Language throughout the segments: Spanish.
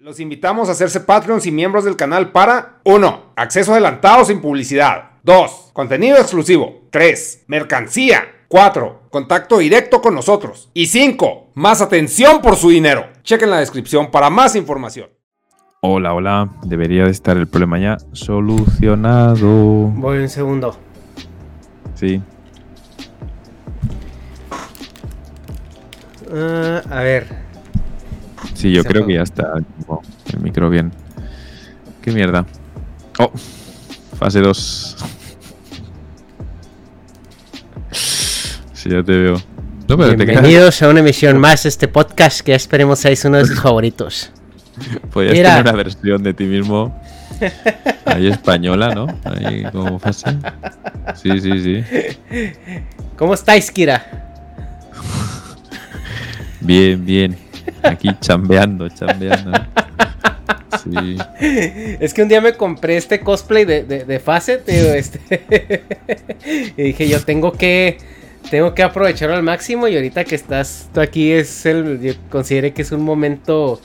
Los invitamos a hacerse Patreons y miembros del canal para 1. Acceso adelantado sin publicidad. 2. Contenido exclusivo. 3. Mercancía. 4. Contacto directo con nosotros. Y 5. Más atención por su dinero. Chequen la descripción para más información. Hola, hola. Debería de estar el problema ya solucionado. Voy un segundo. Sí. Ah, a ver. Sí, yo creo que ya está el micro bien. ¿Qué mierda? Oh, fase 2. Sí, ya te veo. No, pero te quedas, Bienvenidos a una emisión más de este podcast que esperemos seáis uno de sus favoritos. podías Mira. tener una versión de ti mismo. Ahí española, ¿no? Ahí como fase. Sí, sí, sí. ¿Cómo estáis, Kira? Bien, bien. Aquí chambeando, chambeando. Sí. Es que un día me compré este cosplay de, de, de Facet, tío, este. y dije, yo tengo que. Tengo que aprovecharlo al máximo. Y ahorita que estás tú aquí es el. Yo consideré que es un momento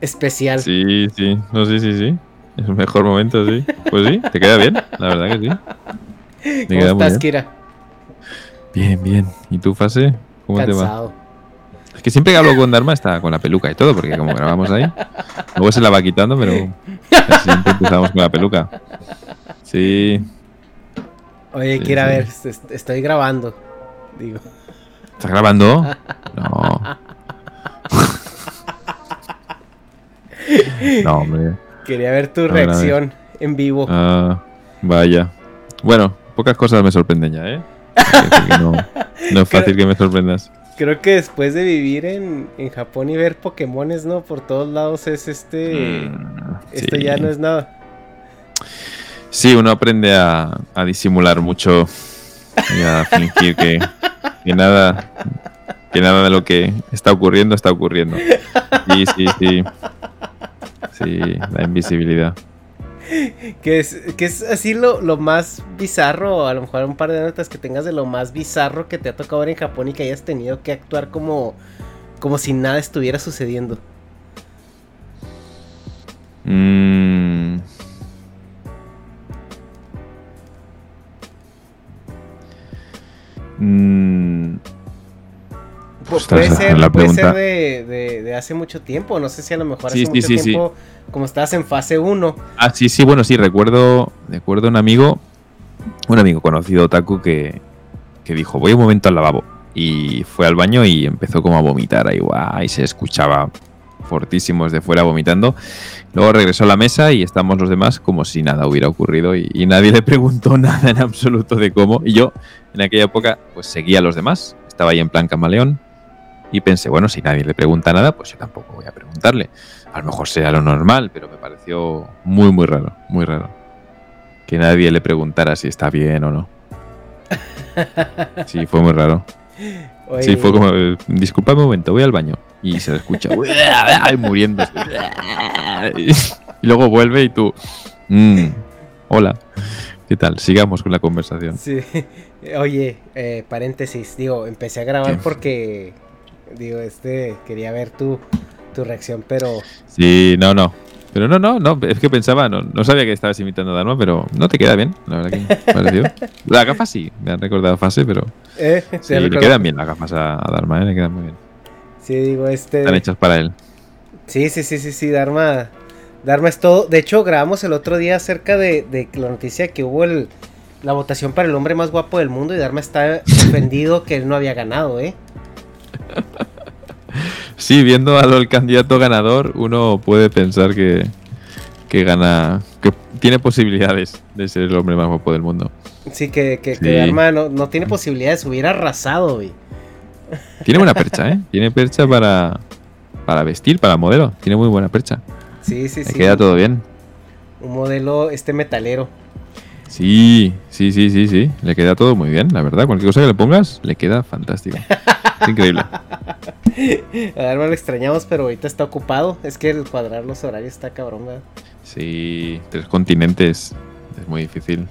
especial. Sí, sí. No, sí, sí, sí. Es el mejor momento, sí. Pues sí, te queda bien, la verdad que sí. Te ¿Cómo estás, bien. Kira? Bien, bien. ¿Y tu fase? ¿Cómo te va? Es que siempre que hablo con Dharma está con la peluca y todo, porque como grabamos ahí, luego se la va quitando, pero siempre empezamos con la peluca. Sí. Oye, Sí, sí. ver, est- estoy grabando. Digo. ¿Estás grabando? No. No, hombre. Quería ver tu reacción en vivo. Ah, vaya. Bueno, pocas cosas me sorprenden ya, ¿eh? Quiero No, no es fácil que me sorprendas. Creo que después de vivir en, en Japón y ver Pokémones, ¿no? Por todos lados es este... Mm, Esto sí. ya no es nada. Sí, uno aprende a, a disimular mucho y a fingir que, que nada que nada de lo que está ocurriendo está ocurriendo. Sí, sí, sí. Sí, la invisibilidad. Que es, que es así lo, lo más bizarro, a lo mejor un par de notas que tengas de lo más bizarro que te ha tocado ver en Japón y que hayas tenido que actuar como, como si nada estuviera sucediendo. Mm. Mm, Pues puede ser, la puede ser de, de- de hace mucho tiempo, no sé si a lo mejor Sí, hace sí, mucho sí, tiempo, como estabas en fase 1. Ah, sí, sí, bueno, sí, recuerdo, recuerdo un amigo, un amigo conocido, Otaku, que, que dijo, voy un momento al lavabo. Y fue al baño y empezó como a vomitar ahí, guau, y se escuchaba fortísimo desde fuera vomitando. Luego regresó a la mesa y estamos los demás como si nada hubiera ocurrido y, y nadie le preguntó nada en absoluto de cómo. Y yo, en aquella época, pues seguía a los demás, estaba ahí en plan camaleón y pensé, bueno, si nadie le pregunta nada, pues yo tampoco voy a preguntarle. A lo mejor sea lo normal, pero me pareció muy, muy raro, muy raro. Que nadie le preguntara si está bien o no. Sí, fue muy raro. Oye, Sí, fue como, disculpa un momento, voy al baño. Y se le escucha, muriendo. Y luego vuelve y tú, "Mm, hola, ¿qué tal? Sigamos con la conversación. Sí. Oye, eh, paréntesis, digo, empecé a grabar ¿Qué? porque, digo, este, quería ver tu, tu reacción, pero Sí, no, no. Pero no, no, no, es que pensaba, no, no sabía que estabas imitando a Dharma, pero no te queda bien, la verdad que pareció. La gafa sí, me han recordado fase, pero eh, sí, le quedan bien las gafas a, a Dharma, ¿eh? le quedan muy bien. Sí, digo, este, Están hechas para él. sí, sí, sí, sí, sí, Dharma, Dharma es todo. De hecho, grabamos el otro día acerca de, de la noticia que hubo el, la votación para el hombre más guapo del mundo y Dharma está ofendido que él no había ganado, ¿eh? Sí, viendo al candidato ganador, uno puede pensar que, que gana, que tiene posibilidades de ser el hombre más guapo del mundo. Sí, que, que. Dharma no, no tiene posibilidades, hubiera arrasado, güey. Tiene buena percha, ¿eh? Tiene percha para, para vestir, para modelo. Tiene muy buena percha. Sí, sí, Le sí. queda todo bien. Un modelo, este metalero. Sí, sí, sí, sí, sí. Le queda todo muy bien, la verdad. Cualquier cosa que le pongas, le queda fantástico. Es increíble. A Dharma lo extrañamos, pero ahorita está ocupado. Es que el cuadrar los horarios está cabrón, ¿verdad? Sí, tres continentes. Es muy difícil.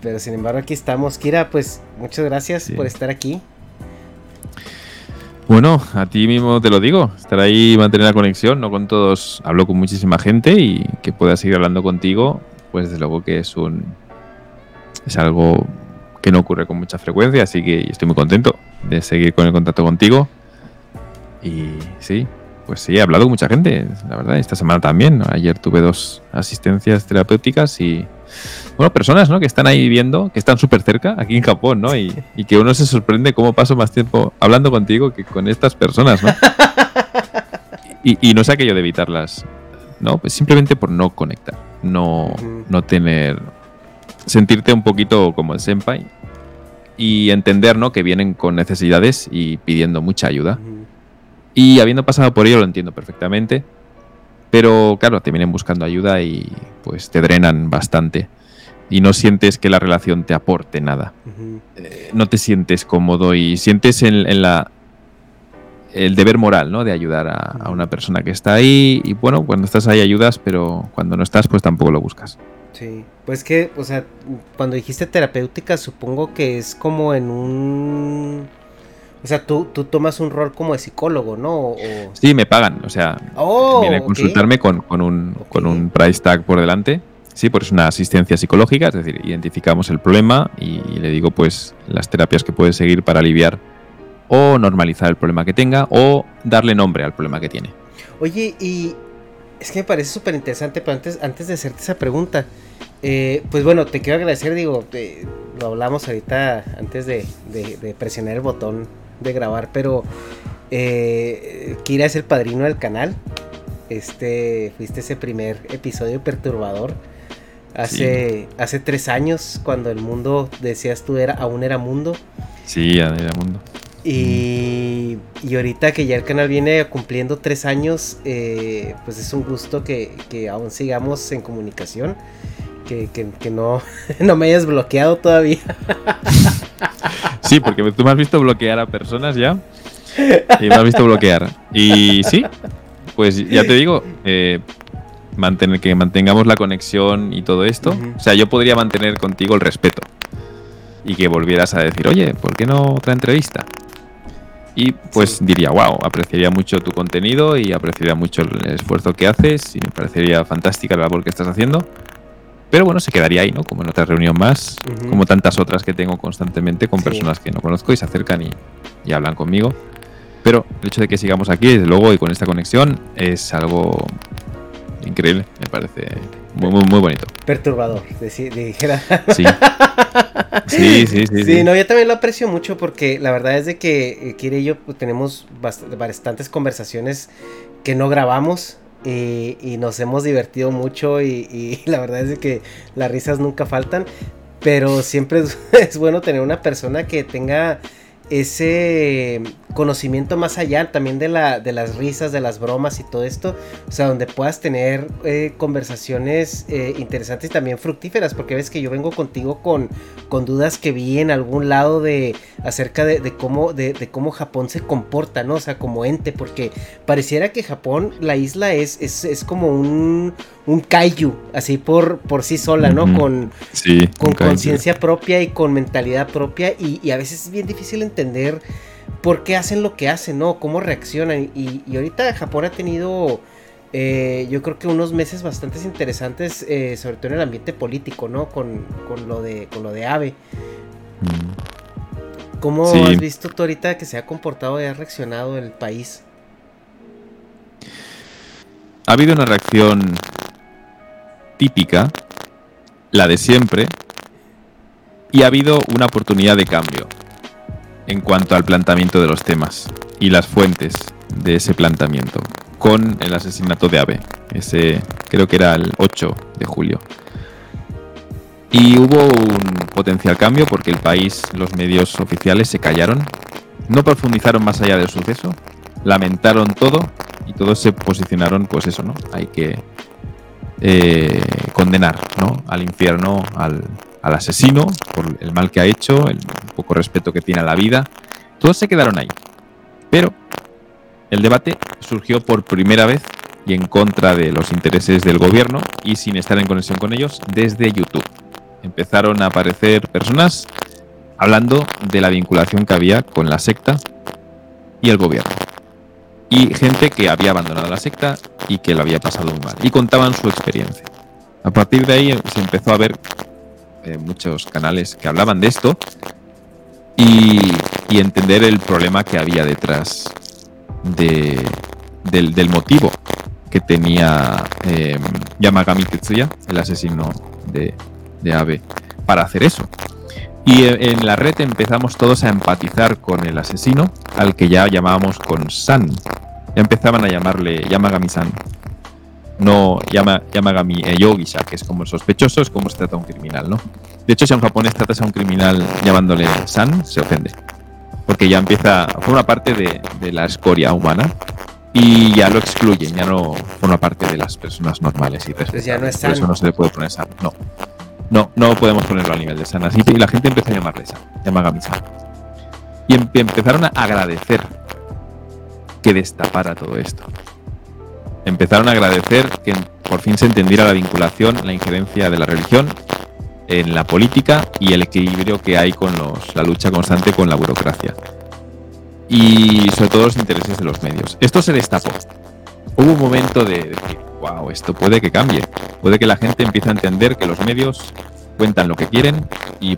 Pero sin embargo, aquí estamos. Kira, pues muchas gracias Sí. por estar aquí. Bueno, a ti mismo te lo digo, estar ahí, mantener la conexión, no con todos, hablo con muchísima gente y que pueda seguir hablando contigo, pues desde luego que es un es algo que no ocurre con mucha frecuencia, así que estoy muy contento de seguir con el contacto contigo. Y sí, pues sí, he hablado con mucha gente, la verdad, esta semana también. Ayer tuve dos asistencias terapéuticas y, bueno, personas, ¿no? Que están ahí viendo, que están súper cerca, aquí en Japón, ¿no? Y, y, que uno se sorprende cómo paso más tiempo hablando contigo que con estas personas, ¿no? Y, y no sé aquello de evitarlas, ¿no? Pues simplemente por no conectar, no, no tener, sentirte un poquito como el senpai y entender, ¿no? Que vienen con necesidades y pidiendo mucha ayuda. Y habiendo pasado por ello lo entiendo perfectamente. Pero claro, te vienen buscando ayuda y pues te drenan bastante. Y no sientes que la relación te aporte nada. eh, no te sientes cómodo y sientes en, en, la el deber moral, ¿no? De ayudar a, a, una persona que está ahí. Y bueno, cuando estás ahí ayudas, pero cuando no estás, pues tampoco lo buscas. Sí, pues que, o sea, cuando dijiste terapéutica, supongo que es como en un o sea, tú, tú tomas un rol como de psicólogo, ¿no? O... Sí, me pagan. O sea, oh, viene a consultarme con, con, un, okay. con un price tag por delante. Sí, pues es una asistencia psicológica, es decir, identificamos el problema y, y le digo pues las terapias que puede seguir para aliviar o normalizar el problema que tenga o darle nombre al problema que tiene. Oye, y es que me parece súper interesante, pero antes, antes de hacerte esa pregunta, eh, pues bueno, te quiero agradecer, digo, eh, lo hablamos ahorita antes de, de, de, presionar el botón de grabar, pero eh, Kira es el padrino del canal. Este, fuiste ese primer episodio perturbador. Hace, sí. hace tres años, cuando el mundo, decías tú, era, aún era mundo. Sí, era mundo. Y, y, ahorita que ya el canal viene cumpliendo tres años, eh, pues es un gusto que, que, aún sigamos en comunicación. Que, que, que no, no, me hayas bloqueado todavía. Sí, porque tú me has visto bloquear a personas ya. Y me has visto bloquear. Y sí, pues ya te digo, eh, mantener, que mantengamos la conexión y todo esto. Uh -huh. O sea, yo podría mantener contigo el respeto. Y que volvieras a decir, oye, ¿por qué no otra entrevista? Y pues sí. diría, wow, apreciaría mucho tu contenido y apreciaría mucho el esfuerzo que haces y me parecería fantástica la labor que estás haciendo. Pero bueno, se quedaría ahí, ¿no? Como en otra reunión más, uh -huh. como tantas otras que tengo constantemente con sí. personas que no conozco y se acercan y, y, hablan conmigo. Pero el hecho de que sigamos aquí, desde luego, y con esta conexión, es algo increíble, me parece muy, muy, muy bonito. Perturbador, dijera. Sí. Sí, sí, sí, sí. No, yo también lo aprecio mucho porque la verdad es de que eh, Kira y yo pues, tenemos bastantes conversaciones que no grabamos y, y, nos hemos divertido mucho y, y, la verdad es de que las risas nunca faltan, pero siempre es, es bueno tener una persona que tenga ese conocimiento más allá también de, la, de las risas, de las bromas y todo esto, o sea, donde puedas tener eh, conversaciones eh, interesantes y también fructíferas, porque ves que yo vengo contigo con, con dudas que vi en algún lado de acerca de, de cómo, de, de, cómo Japón se comporta, ¿no? O sea, como ente, porque pareciera que Japón, la isla es, es, es como un, un kaiju, así por, por sí sola, ¿no? Mm -hmm. Con sí, con conciencia propia y con mentalidad propia y, y, a veces es bien difícil entender por qué hacen lo que hacen, ¿no? Cómo reaccionan. Y, y ahorita Japón ha tenido, eh, yo creo que unos meses bastante interesantes, eh, sobre todo en el ambiente político, ¿no? Con, con, lo, de, con lo de AVE. ¿Cómo sí. has visto tú ahorita que se ha comportado y ha reaccionado el país? Ha habido una reacción típica, la de siempre, y ha habido una oportunidad de cambio en cuanto al planteamiento de los temas y las fuentes de ese planteamiento con el asesinato de Abe. Ese creo que era el 8 de julio. Y hubo un potencial cambio porque el país, los medios oficiales se callaron, no profundizaron más allá del suceso, lamentaron todo y todos se posicionaron, pues eso, ¿no? Hay que eh, condenar, ¿no? Al infierno, al, al asesino por el mal que ha hecho, el poco respeto que tiene a la vida. Todos se quedaron ahí. Pero el debate surgió por primera vez y en contra de los intereses del gobierno y sin estar en conexión con ellos desde YouTube. Empezaron a aparecer personas hablando de la vinculación que había con la secta y el gobierno. Y gente que había abandonado la secta y que lo había pasado muy mal. Y contaban su experiencia. A partir de ahí se empezó a ver eh, muchos canales que hablaban de esto y, entender el problema que había detrás de, del, motivo que tenía eh, Yamagami Tetsuya, el asesino de, de Abe, para hacer eso. Y en la red empezamos todos a empatizar con el asesino, al que ya llamábamos con San. empezaban a llamarle Yamagami-san. No Yama, Yamagami eh, Yogisha, que es como el sospechoso, es como se trata a un criminal, ¿no? De hecho, si a un japonés tratas a un criminal llamándole San, se ofende. Porque ya empieza, forma parte de, de la escoria humana y ya lo excluyen, ya no forma parte de las personas normales y Pues ya no es Por eso no se le puede poner San, no. No, no podemos ponerlo a nivel de San. Así que la gente empezó a llamarle San, Yamagami-san. Y em, empezaron a agradecer que destapara todo esto. Empezaron a agradecer que por fin se entendiera la vinculación, la injerencia de la religión en la política y el equilibrio que hay con los, la lucha constante con la burocracia. Y sobre todo los intereses de los medios. Esto se destapó. Hubo un momento de decir, wow, esto puede que cambie. Puede que la gente empiece a entender que los medios cuentan lo que quieren y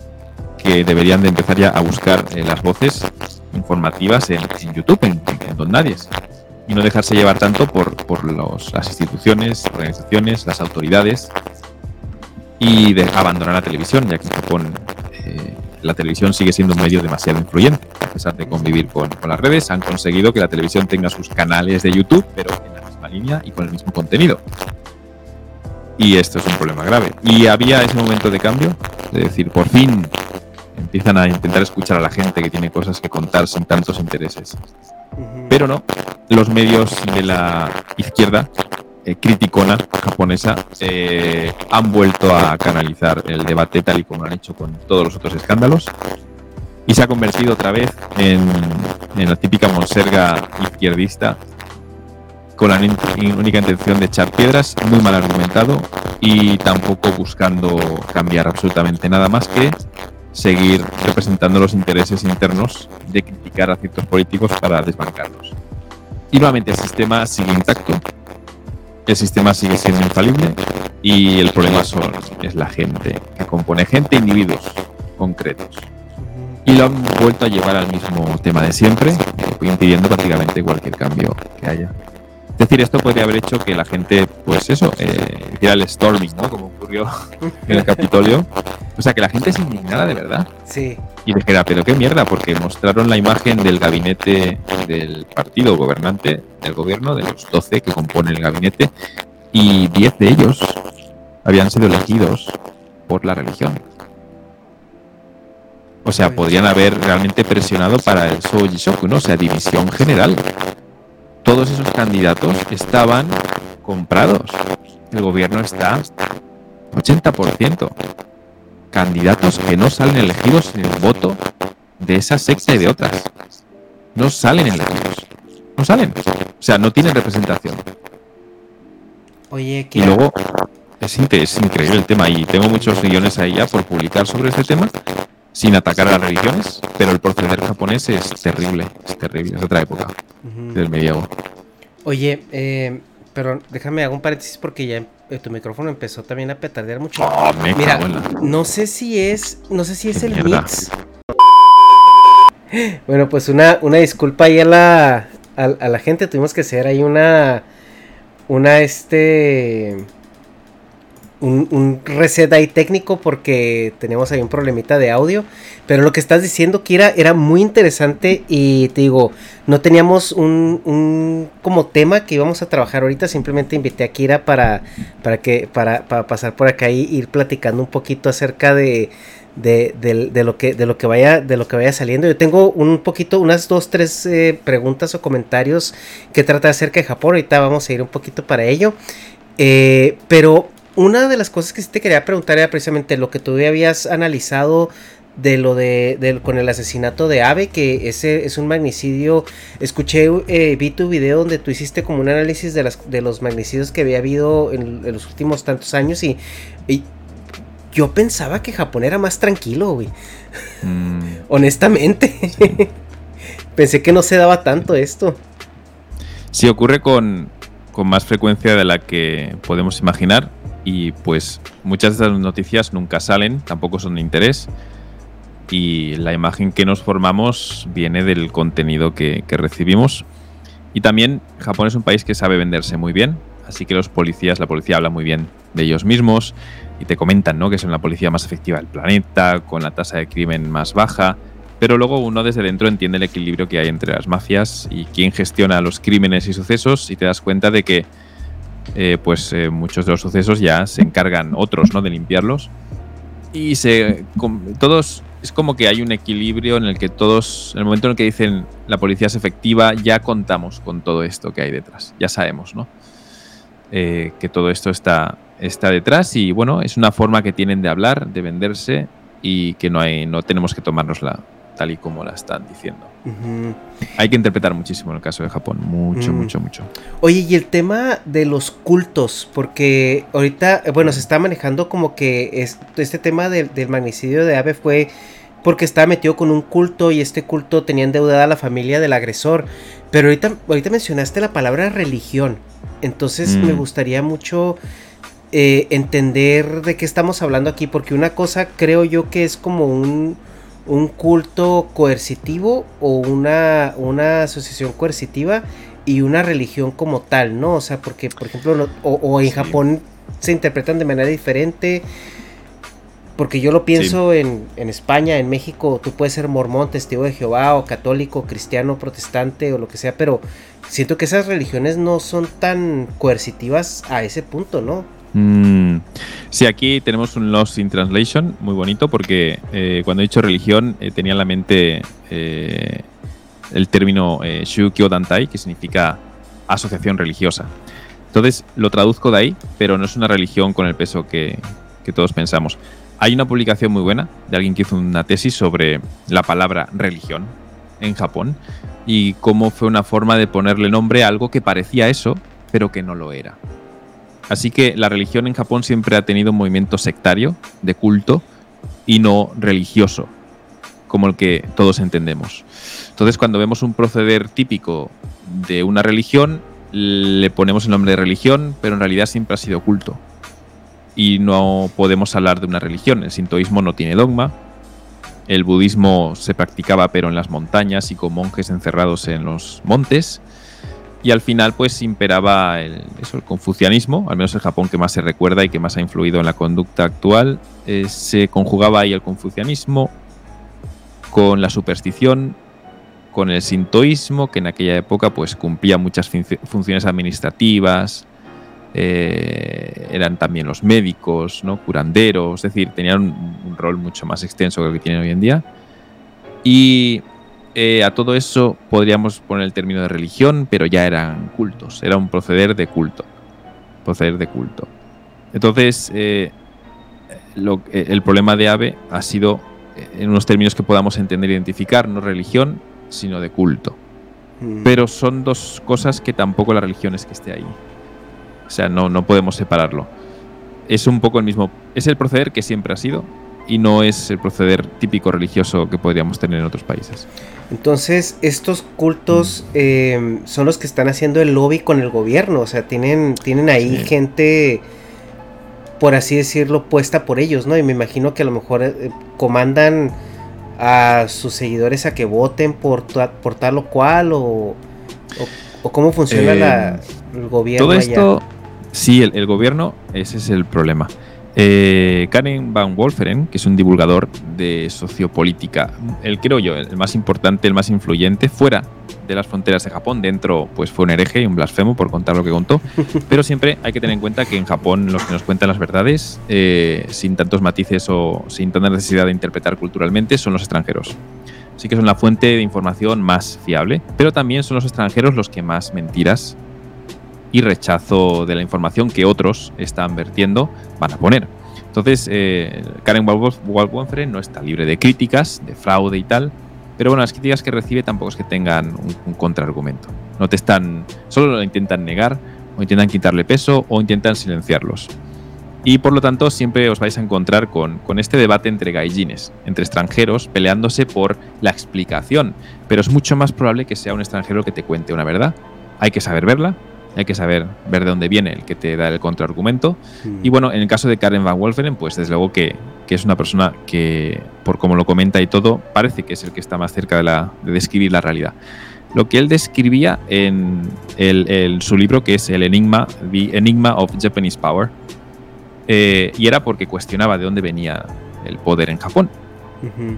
que deberían de empezar ya a buscar eh, las voces informativas en, YouTube, en, Don Nadie. Y no dejarse llevar tanto por, por las instituciones, organizaciones, las autoridades y de abandonar la televisión, ya que en Japón eh, la televisión sigue siendo un medio demasiado influyente. A pesar de convivir con, con, las redes, han conseguido que la televisión tenga sus canales de YouTube, pero línea y con el mismo contenido. Y esto es un problema grave. Y había ese momento de cambio, de decir, por fin empiezan a intentar escuchar a la gente que tiene cosas que contar sin tantos intereses. Pero no, los medios de la izquierda eh, criticona japonesa eh, han vuelto a canalizar el debate tal y como lo han hecho con todos los otros escándalos y se ha convertido otra vez en, en la típica monserga izquierdista con la única intención de echar piedras, muy mal argumentado y tampoco buscando cambiar absolutamente nada más que seguir representando los intereses internos de criticar a ciertos políticos para desbancarlos. Y nuevamente el sistema sigue intacto, el sistema sigue siendo infalible y el problema es la gente, que compone gente individuos concretos. Y lo han vuelto a llevar al mismo tema de siempre, impidiendo prácticamente cualquier cambio que haya. Es decir, esto podría haber hecho que la gente, pues eso, eh, hiciera el storming, ¿no? Como ocurrió en el Capitolio. O sea, que la gente se indignara de verdad. Sí. Y dijera, pero qué mierda, porque mostraron la imagen del gabinete del partido gobernante, del gobierno, de los 12 que componen el gabinete, y 10 de ellos habían sido elegidos por la religión. O sea, podrían haber realmente presionado para el Soji ¿no? O sea, división general todos esos candidatos estaban comprados. El gobierno está 80%. Candidatos que no salen elegidos en el voto de esa secta y de otras. No salen elegidos. No salen. O sea, no tienen representación. Oye, Y luego es, es increíble el tema y tengo muchos millones ahí ya por publicar sobre este tema sin atacar a las religiones, pero el proceder japonés es terrible, es terrible, es otra época del medievo. Oye, eh, pero déjame hago un paréntesis porque ya eh, tu micrófono empezó también a petardear mucho. Oh, Mira, no sé si es, no sé si es el mix. Bueno, pues una, una disculpa ahí a la, a, a la gente, tuvimos que hacer ahí una, una este un, reset ahí técnico porque tenemos ahí un problemita de audio. Pero lo que estás diciendo, Kira, era muy interesante y te digo, no teníamos un, como tema que íbamos a trabajar ahorita. Simplemente invité a Kira para, para, que, para, pasar por acá y ir platicando un poquito acerca de, de, lo que de lo que vaya de lo que vaya saliendo yo tengo un poquito unas dos tres eh, preguntas o comentarios que trata acerca de Japón ahorita vamos a ir un poquito para ello eh, pero una de las cosas que sí te quería preguntar era precisamente lo que tú habías analizado de lo de, con el asesinato de Ave, que ese es un magnicidio. Escuché, eh, vi tu video donde tú hiciste como un análisis de, las, de los magnicidios que había habido en, los últimos tantos años y, yo pensaba que Japón era más tranquilo, güey. Mm. Honestamente. Pensé que no se daba tanto esto. Sí, ocurre con, con más frecuencia de la que podemos imaginar y pues muchas de estas noticias nunca salen, tampoco son de interés y la imagen que nos formamos viene del contenido que, que recibimos. Y también Japón es un país que sabe venderse muy bien, así que los policías, la policía habla muy bien de ellos mismos y te comentan ¿no? que son la policía más efectiva del planeta, con la tasa de crimen más baja, pero luego uno desde dentro entiende el equilibrio que hay entre las mafias y quién gestiona los crímenes y sucesos y te das cuenta de que eh, pues eh, muchos de los sucesos ya se encargan otros ¿no? de limpiarlos. Y se todos es como que hay un equilibrio en el que todos en el momento en el que dicen la policía es efectiva ya contamos con todo esto que hay detrás. Ya sabemos no eh, que todo esto está está detrás y bueno es una forma que tienen de hablar de venderse y que no hay no tenemos que tomárnosla tal y como la están diciendo. Hay que interpretar muchísimo en el caso de Japón, mucho, mucho, mucho. Oye, y el tema de los cultos, porque ahorita, bueno, se está manejando como que este tema del, magnicidio de Abe fue porque estaba metido con un culto y este culto tenía endeudada a la familia del agresor. Pero ahorita, ahorita mencionaste la palabra religión, entonces me mm. gustaría mucho... Eh, entender de qué estamos hablando aquí, porque una cosa creo yo que es como un, un culto coercitivo o una, una asociación coercitiva y una religión como tal, ¿no? O sea, porque, por ejemplo, o, en Japón se interpretan de manera diferente. Porque yo lo pienso en, en, España, en México, tú puedes ser mormón, testigo de Jehová, o católico, cristiano, protestante, o lo que sea, pero siento que esas religiones no son tan coercitivas a ese punto, ¿no? Mm, sí, aquí tenemos un Lost in Translation muy bonito porque eh, cuando he dicho religión eh, tenía en la mente eh, el término Shukyo Dantai, que significa asociación religiosa. Entonces lo traduzco de ahí, pero no es una religión con el peso que todos pensamos. Hay una publicación muy buena de alguien que hizo una tesis sobre la palabra religión en Japón y cómo fue una forma de ponerle nombre a algo que parecía eso, pero que no lo era. Así que la religión en Japón siempre ha tenido un movimiento sectario, de culto, y no religioso, como el que todos entendemos. Entonces, cuando vemos un proceder típico de una religión, le ponemos el nombre de religión, pero en realidad siempre ha sido culto. Y no podemos hablar de una religión. El sintoísmo no tiene dogma. El budismo se practicaba pero en las montañas y con monjes encerrados en los montes y al final pues imperaba el, eso, el confucianismo, al menos el Japón que más se recuerda y que más ha influido en la conducta actual. Eh, se conjugaba ahí el confucianismo con la superstición, con el sintoísmo, que en aquella época pues cumplía muchas funciones administrativas, eh, eran también los médicos, ¿no? curanderos, es decir, tenían un, un rol mucho más extenso que el que tienen hoy en día. Y eh, a todo eso podríamos poner el término de religión, pero ya eran cultos, era un proceder de culto. Proceder de culto. Entonces, eh, eh, el problema de AVE ha sido en unos términos que podamos entender e identificar, no religión, sino de culto. Mm. Pero son dos cosas que tampoco la religión es que esté ahí. O sea, no, no podemos separarlo. Es un poco el mismo. Es el proceder que siempre ha sido y no es el proceder típico religioso que podríamos tener en otros países. Entonces, estos cultos eh, son los que están haciendo el lobby con el gobierno. O sea, tienen, tienen ahí gente, por así decirlo, puesta por ellos, ¿no? Y me imagino que a lo mejor eh, comandan a sus seguidores a que voten por, por tal o cual, o, o, cómo funciona eh, el gobierno. Todo esto, sí, el gobierno, ese es el problema. Eh, Karen Van Wolferen, que es un divulgador de sociopolítica, el creo yo, el más importante, el más influyente, fuera de las fronteras de Japón, dentro pues fue un hereje y un blasfemo por contar lo que contó, pero siempre hay que tener en cuenta que en Japón los que nos cuentan las verdades, eh, sin tantos matices o sin tanta necesidad de interpretar culturalmente, son los extranjeros. Sí que son la fuente de información más fiable, pero también son los extranjeros los que más mentiras y rechazo de la información que otros están vertiendo van a poner. Entonces, eh, Karen Waldwonfre no está libre de críticas, de fraude y tal, pero bueno, las críticas que recibe tampoco es que tengan un, contraargumento. No te están, solo lo intentan negar, o intentan quitarle peso, o intentan silenciarlos. Y por lo tanto siempre os vais a encontrar con, con este debate entre gaijines, entre extranjeros peleándose por la explicación. Pero es mucho más probable que sea un extranjero que te cuente una verdad. Hay que saber verla, hay que saber ver de dónde viene el que te da el contraargumento. Y bueno, en el caso de Karen Van Wolferen, pues desde luego que, que, es una persona que, por como lo comenta y todo, parece que es el que está más cerca de, la, de describir la realidad. Lo que él describía en el, su libro, que es El Enigma, The Enigma of Japanese Power, eh, y era porque cuestionaba de dónde venía el poder en Japón.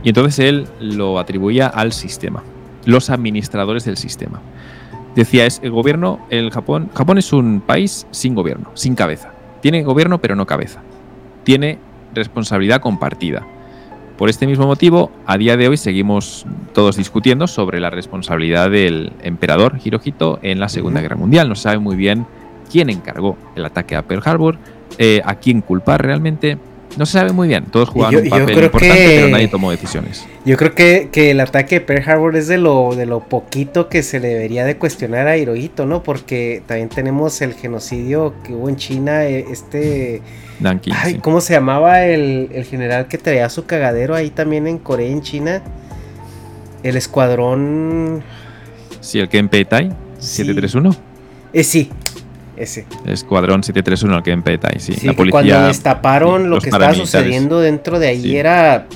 Y entonces él lo atribuía al sistema, los administradores del sistema decía es el gobierno, el Japón, Japón es un país sin gobierno, sin cabeza. Tiene gobierno pero no cabeza. Tiene responsabilidad compartida. Por este mismo motivo, a día de hoy seguimos todos discutiendo sobre la responsabilidad del emperador Hirohito en la Segunda Guerra Mundial. No se sabe muy bien quién encargó el ataque a Pearl Harbor, eh, a quién culpar realmente. No se sabe muy bien. Todos jugaban un papel importante, pero nadie tomó decisiones. Yo creo que, que, el ataque de Pearl Harbor es de lo, de lo poquito que se le debería de cuestionar a Hirohito, ¿no? Porque también tenemos el genocidio que hubo en China, eh, este... ay, ¿Cómo se llamaba el, el, general que traía su cagadero ahí también en Corea, en China? El escuadrón... Sí, el Kenpeitai, 731. Eh, sí, ese. Escuadrón 731, el que en Petai, sí. la policía, cuando destaparon lo que estaba sucediendo dentro de ahí era.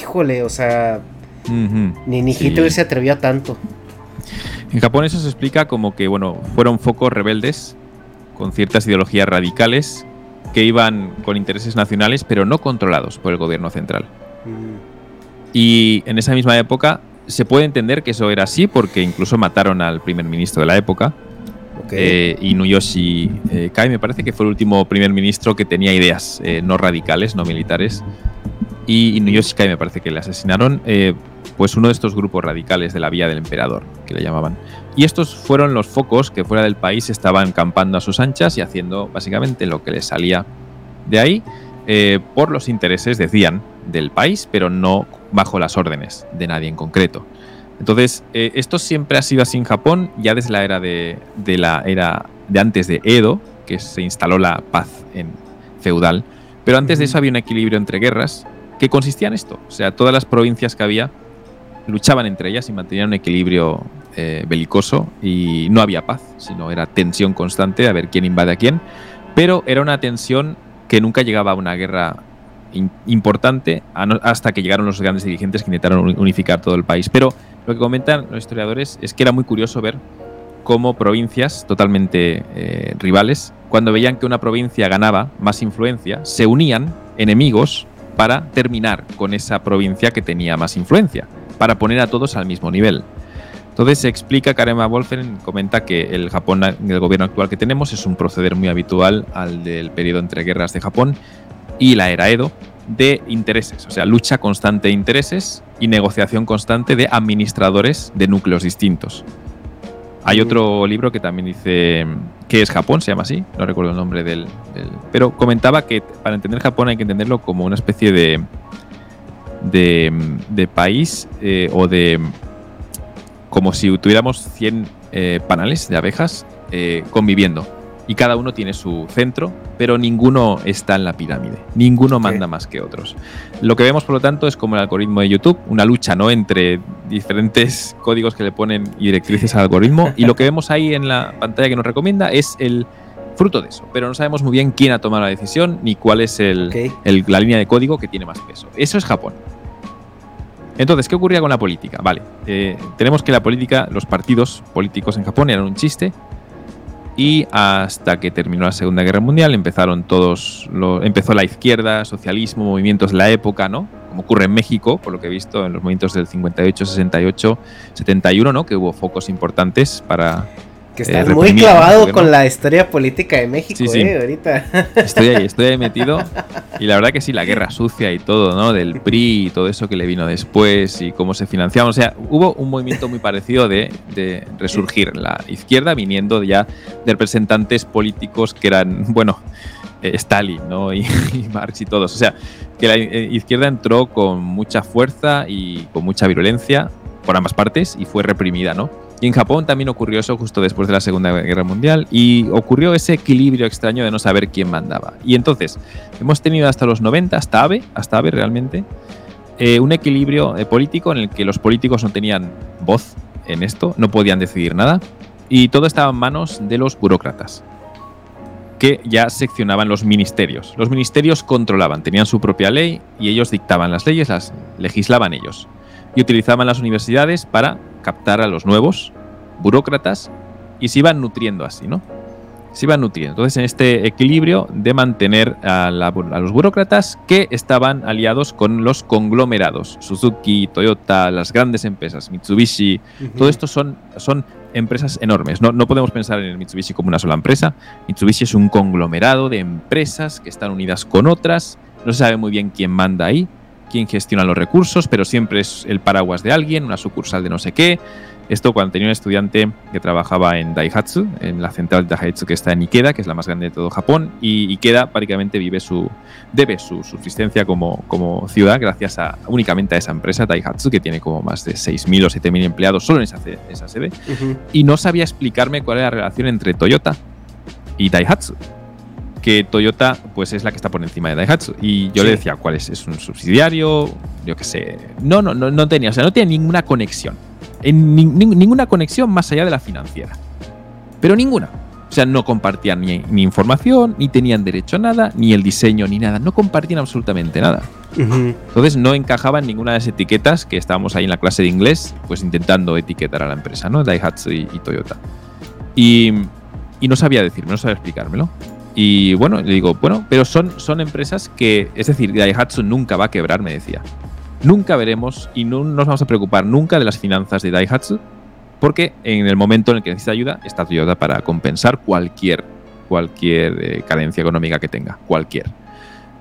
Híjole, o sea. Ni, ni Hitler se atrevió a tanto. En Japón eso se explica como que, bueno, fueron focos rebeldes con ciertas ideologías radicales que iban con intereses nacionales, pero no controlados por el gobierno central. Mm. Y en esa misma época se puede entender que eso era así porque incluso mataron al primer ministro de la época, eh, Inuyoshi eh, Kai me parece que fue el último primer ministro que tenía ideas eh, no radicales, no militares. Y Inuyoshi Kai me parece que le asesinaron, pues uno de estos grupos radicales de la vía del emperador, que le llamaban. Y estos fueron los focos que fuera del país estaban campando a sus anchas y haciendo básicamente lo que les salía de ahí por los intereses, decían, del país, pero no bajo las órdenes de nadie en concreto. Entonces, eh, esto siempre ha sido así en Japón, ya desde la era de, la era de antes de Edo, que se instaló la paz en feudal. Pero antes de eso había un equilibrio entre guerras que consistía en esto. O sea, todas las provincias que había luchaban entre ellas y mantenían un equilibrio eh, belicoso y no había paz, sino era tensión constante a ver quién invade a quién. Pero era una tensión que nunca llegaba a una guerra importante hasta que llegaron los grandes dirigentes que intentaron unificar todo el país. Pero lo que comentan los historiadores es que era muy curioso ver cómo provincias totalmente eh, rivales, cuando veían que una provincia ganaba más influencia, se unían enemigos para terminar con esa provincia que tenía más influencia, para poner a todos al mismo nivel. Entonces se explica, Karema Wolfen comenta que el Japón, el gobierno actual que tenemos, es un proceder muy habitual al del periodo entre guerras de Japón y la era Edo, de intereses, o sea, lucha constante de intereses y negociación constante de administradores de núcleos distintos. Hay otro libro que también dice que es Japón, se llama así, no recuerdo el nombre del, Pero comentaba que para entender Japón hay que entenderlo como una especie de, de, país eh, o de... como si tuviéramos 100 eh, panales de abejas eh, conviviendo y cada uno tiene su centro, pero ninguno está en la pirámide, ninguno manda más que otros. Lo que vemos, por lo tanto, es como el algoritmo de YouTube, una lucha ¿no? entre diferentes códigos que le ponen y directrices al algoritmo, y lo que vemos ahí en la pantalla que nos recomienda es el fruto de eso, pero no sabemos muy bien quién ha tomado la decisión ni cuál es el, la línea de código que tiene más peso. Eso es Japón. Entonces, ¿qué ocurría con la política? Vale, eh, tenemos que la política, los partidos políticos en Japón eran un chiste, y hasta que terminó la Segunda Guerra Mundial empezaron todos empezó la izquierda, socialismo, movimientos de la época, ¿no? Como ocurre en México, por lo que he visto en los movimientos del 58, 68, 71, ¿no? Que hubo focos importantes para que estás eh, muy clavado con la historia política de México, Eh, ahorita. Estoy ahí, estoy ahí metido. Y la verdad que sí, la guerra sucia y todo, ¿no? Del PRI y todo eso que le vino después y cómo se financiaba. O sea, hubo un movimiento muy parecido de, resurgir la izquierda viniendo ya de representantes políticos que eran, bueno, eh, Stalin, ¿no? Y, y, Marx y todos. O sea, que la eh, izquierda entró con mucha fuerza y con mucha virulencia por ambas partes y fue reprimida, ¿no? Y en Japón también ocurrió eso justo después de la Segunda Guerra Mundial y ocurrió ese equilibrio extraño de no saber quién mandaba. Y entonces hemos tenido hasta los 90, hasta Abe, hasta Abe realmente, eh, un equilibrio eh, político en el que los políticos no tenían voz en esto, no podían decidir nada y todo estaba en manos de los burócratas que ya seccionaban los ministerios. Los ministerios controlaban, tenían su propia ley y ellos dictaban las leyes, las legislaban ellos. Y utilizaban las universidades para captar a los nuevos burócratas y se iban nutriendo así, ¿no? Se iban nutriendo. Entonces, en este equilibrio de mantener a, los burócratas que estaban aliados con los conglomerados, Suzuki, Toyota, las grandes empresas, Mitsubishi, todo esto son, son empresas enormes. No, no podemos pensar en el Mitsubishi como una sola empresa. Mitsubishi es un conglomerado de empresas que están unidas con otras. No se sabe muy bien quién manda ahí, quién gestiona los recursos, pero siempre es el paraguas de alguien, una sucursal de no sé qué. Esto cuando tenía un estudiante que trabajaba en Daihatsu, en la central de Daihatsu que está en Ikeda, que es la más grande de todo Japón, y Ikeda prácticamente vive su, debe su subsistencia como, como ciudad gracias a, únicamente a esa empresa, Daihatsu, que tiene como más de 6.000 o 7.000 empleados solo en esa, esa sede, y no sabía explicarme cuál era la relación entre Toyota y Daihatsu que Toyota pues es la que está por encima de Daihatsu. Y yo le decía, ¿cuál es? ¿Es un subsidiario? Yo qué sé. No, no, no, no tenía, o sea, no tenía ninguna conexión. En ninguna conexión más allá de la financiera. Pero ninguna. O sea, no compartían ni, información, ni tenían derecho a nada, ni el diseño, ni nada. No compartían absolutamente nada. Entonces no encajaban ninguna de las etiquetas que estábamos ahí en la clase de inglés, pues intentando etiquetar a la empresa, ¿no? Daihatsu y, Toyota. Y, y, no sabía decirme, no sabía explicármelo. Y bueno, le digo, bueno, pero son, son empresas que, es decir, Daihatsu nunca va a quebrar, me decía. Nunca veremos y no nos vamos a preocupar nunca de las finanzas de Daihatsu, porque en el momento en el que necesita ayuda está Toyota para compensar cualquier, cualquier eh, carencia económica que tenga, cualquier.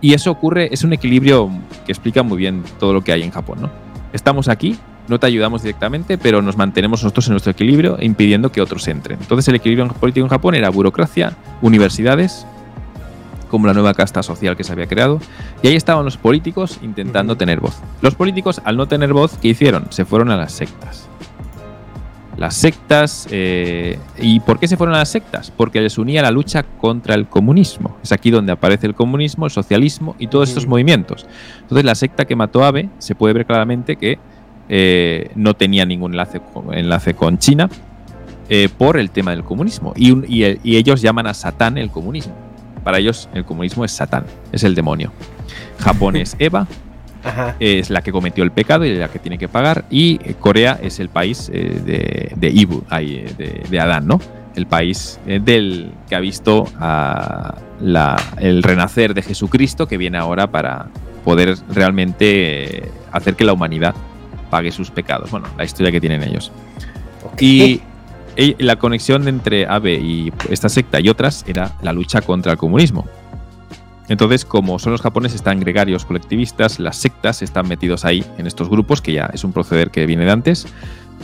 Y eso ocurre, es un equilibrio que explica muy bien todo lo que hay en Japón, ¿no? Estamos aquí, no te ayudamos directamente, pero nos mantenemos nosotros en nuestro equilibrio, impidiendo que otros entren. Entonces el equilibrio político en Japón era burocracia, universidades, como la nueva casta social que se había creado, y ahí estaban los políticos intentando tener voz. Los políticos, al no tener voz, ¿qué hicieron? Se fueron a las sectas. Las sectas, eh, ¿y por qué se fueron a las sectas? Porque les unía la lucha contra el comunismo. Es aquí donde aparece el comunismo, el socialismo y todos estos movimientos. Entonces la secta que mató a Abe se puede ver claramente que eh, no tenía ningún enlace con, enlace con China eh, por el tema del comunismo. Y, y, ellos llaman a Satán el comunismo. Para ellos el comunismo es Satán, es el demonio. Japón es Eva, es la que cometió el pecado y la que tiene que pagar. Y Corea es el país eh, de, de Ibu, de, de, Adán, ¿no? El país del que ha visto a el renacer de Jesucristo que viene ahora para poder realmente hacer que la humanidad pague sus pecados. Bueno, la historia que tienen ellos. Y la conexión entre Abe y esta secta y otras era la lucha contra el comunismo. Entonces, como son los japoneses, están gregarios colectivistas, las sectas están metidos ahí en estos grupos, que ya es un proceder que viene de antes.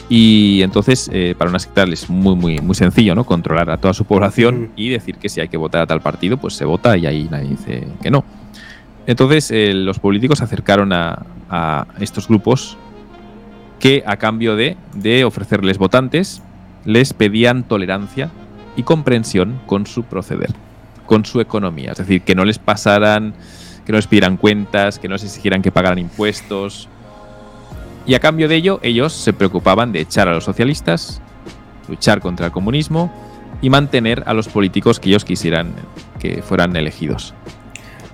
Y entonces, eh, para una secta es muy, muy, muy sencillo, ¿no? Controlar a toda su población y decir que si hay que votar a tal partido, pues se vota y ahí nadie dice que no. Entonces, eh, los políticos se acercaron a, a estos grupos que a cambio de, de ofrecerles votantes, les pedían tolerancia y comprensión con su proceder, con su economía. Es decir, que no les pasaran, que no les pidieran cuentas, que no les exigieran que pagaran impuestos. Y a cambio de ello, ellos se preocupaban de echar a los socialistas, luchar contra el comunismo y mantener a los políticos que ellos quisieran que fueran elegidos.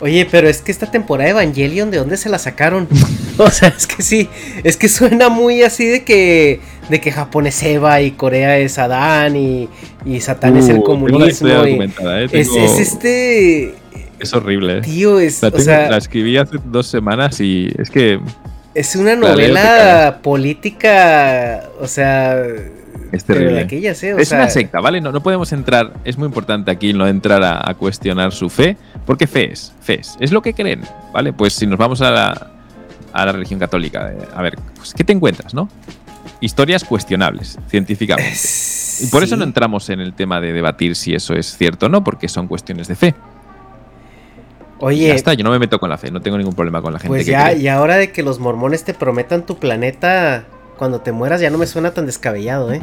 Oye, pero es que esta temporada de Evangelion, ¿de dónde se la sacaron? o sea, es que sí, es que suena muy así de que de que Japón es Eva y Corea es Adán y, y Satán es el uh, comunismo. ¿eh? es, este... Es horrible. ¿eh? Tío, es... o sea, la escribí hace dos semanas y es que... Es una novela política, o sea, es terrible. es una secta, ¿vale? No, no podemos entrar, es muy importante aquí no entrar a, cuestionar su fe, porque fe es, fe es, es lo que creen, ¿vale? Pues si nos vamos a la, a la religión católica, eh, a ver, pues, ¿qué te encuentras, no? Historias cuestionables, científicamente. y por eso no entramos en el tema de debatir si eso es cierto o no, porque son cuestiones de fe. Oye. Ya está, yo no me meto con la fe, no tengo ningún problema con la gente. Pues ya, y ahora de que los mormones te prometan tu planeta cuando te mueras, ya no me suena tan descabellado, ¿eh?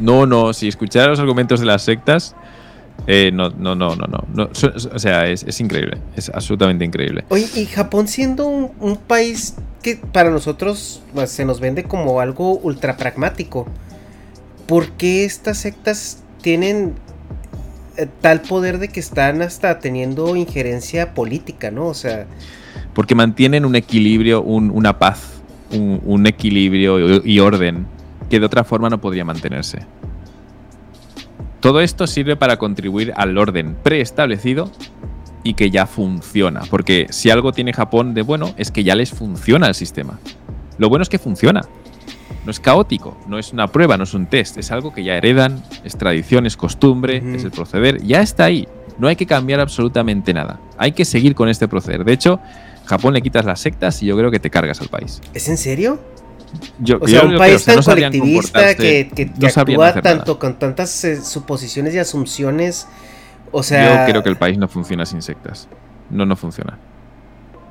No, no, si escuchara los argumentos de las sectas, eh, no, no, no, no, no, O sea, es, increíble, es absolutamente increíble. Oye, y Japón siendo un, país que para nosotros pues, se nos vende como algo ultra pragmático, ¿por qué estas sectas tienen eh, tal poder de que están hasta teniendo injerencia política, ¿no? O sea... Porque mantienen un equilibrio, una paz, un equilibrio y orden que de otra forma no podría mantenerse. Todo esto sirve para contribuir al orden preestablecido y que ya funciona, porque si algo tiene Japón de bueno es que ya les funciona el sistema. Lo bueno es que funciona. No es caótico, no es una prueba, no es un test, es algo que ya heredan, es tradición, es costumbre, es el proceder, ya está ahí. No hay que cambiar absolutamente nada. Hay que seguir con este proceder. De hecho, Japón le quitas las sectas y yo creo que te cargas al país. ¿Es en serio? o sea, un país tan colectivista que, actúa tanto con tantas eh, suposiciones y asunciones. O sea. Yo creo que el país no funciona sin sectas. No, no funciona.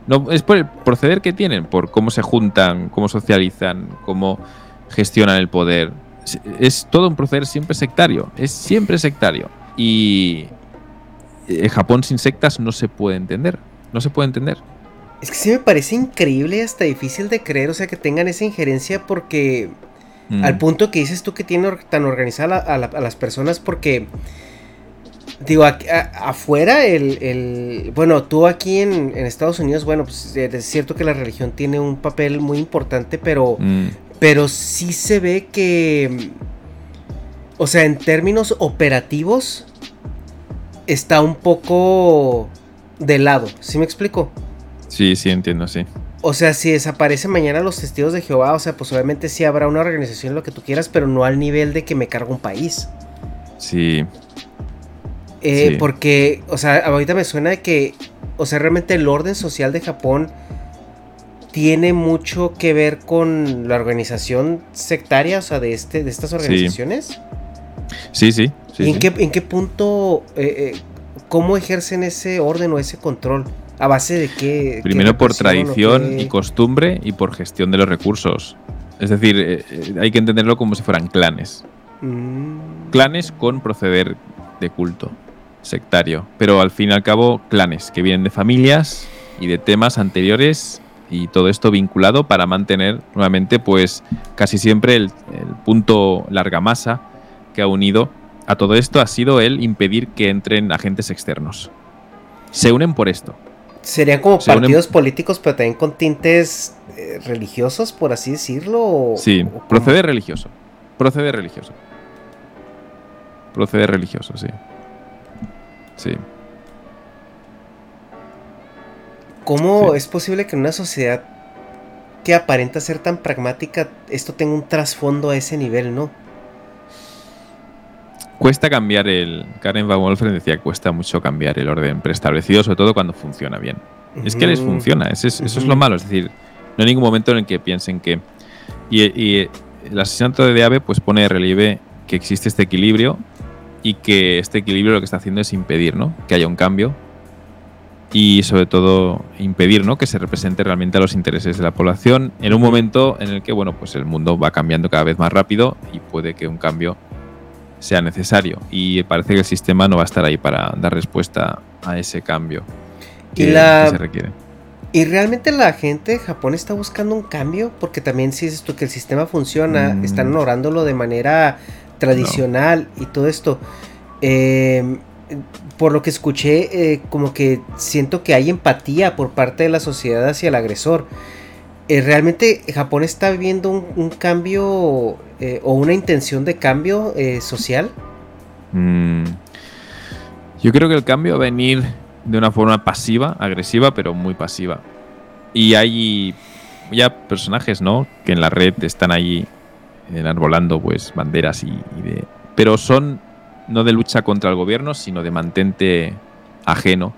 No, es por el proceder que tienen, por cómo se juntan, cómo socializan, cómo gestionan el poder. Es, todo un proceder siempre sectario. Es siempre sectario. Y eh, Japón sin sectas no se puede entender. No se puede entender. Es que sí me parece increíble y hasta difícil de creer, o sea, que tengan esa injerencia porque... Mm. Al punto que dices tú que tiene tan organizada a, las personas porque... Digo, afuera el, Bueno, tú aquí en, Estados Unidos, bueno, pues es cierto que la religión tiene un papel muy importante, pero... Mm. Pero sí se ve que... O sea, en términos operativos... Está un poco... De lado, ¿sí me explico? Sí, sí, entiendo, sí. O sea, si desaparece mañana los testigos de Jehová, o sea, pues obviamente sí habrá una organización, lo que tú quieras, pero no al nivel de que me cargue un país. Sí. Eh, porque, o sea, ahorita me suena de que, o sea, realmente el orden social de Japón tiene mucho que ver con la organización sectaria, o sea, de, este, de estas organizaciones. Sí, sí. sí, ¿Y en, Qué, en, Qué, punto, eh, eh, cómo ejercen ese orden o ese control? ¿A base de qué? Primero por tradición y costumbre y por gestión de los recursos. Es decir, eh, eh, hay que entenderlo como si fueran clanes. Mm. Clanes con proceder de culto sectario. Pero al fin y al cabo, clanes que vienen de familias y de temas anteriores y todo esto vinculado para mantener nuevamente, pues casi siempre el, el punto larga masa que ha unido a todo esto ha sido el impedir que entren agentes externos. Se unen por esto. ¿Serían como partidos políticos, pero también con tintes eh, religiosos, por así decirlo? sí, procede religioso. Procede religioso. Procede religioso, sí. Sí. ¿Cómo es posible que en una sociedad que aparenta ser tan pragmática esto tenga un trasfondo a ese nivel, no? Cuesta cambiar el. Karen Van Wolfren decía que cuesta mucho cambiar el orden preestablecido, sobre todo cuando funciona bien. Es que les funciona, eso es, lo malo. Es decir, no hay ningún momento en el que piensen que. Y, el asesinato de Ave pues pone de relieve que existe este equilibrio y que este equilibrio lo que está haciendo es impedir ¿no? que haya un cambio y sobre todo impedir ¿no? que se represente realmente a los intereses de la población en un momento en el que bueno pues el mundo va cambiando cada vez más rápido y puede que un cambio sea necesario. Y parece que el sistema no va a estar ahí para dar respuesta a ese cambio que, se requiere. ¿Y realmente la gente de Japón está buscando un cambio? Porque también si dices tú que el sistema funciona, mm. están honorándolo de manera tradicional y todo esto. Eh, por lo que escuché, eh, como que siento que hay empatía por parte de la sociedad hacia el agresor. Eh, ¿Realmente Japón está viviendo un, cambio eh, o una intención de cambio eh, social? Mm. Yo creo que el cambio va a venir de una forma pasiva, agresiva, pero muy pasiva. Y hay ya personajes, ¿no? Que en la red están ahí enarbolando pues banderas y, de... Pero son no de lucha contra el gobierno, sino de mantente ajeno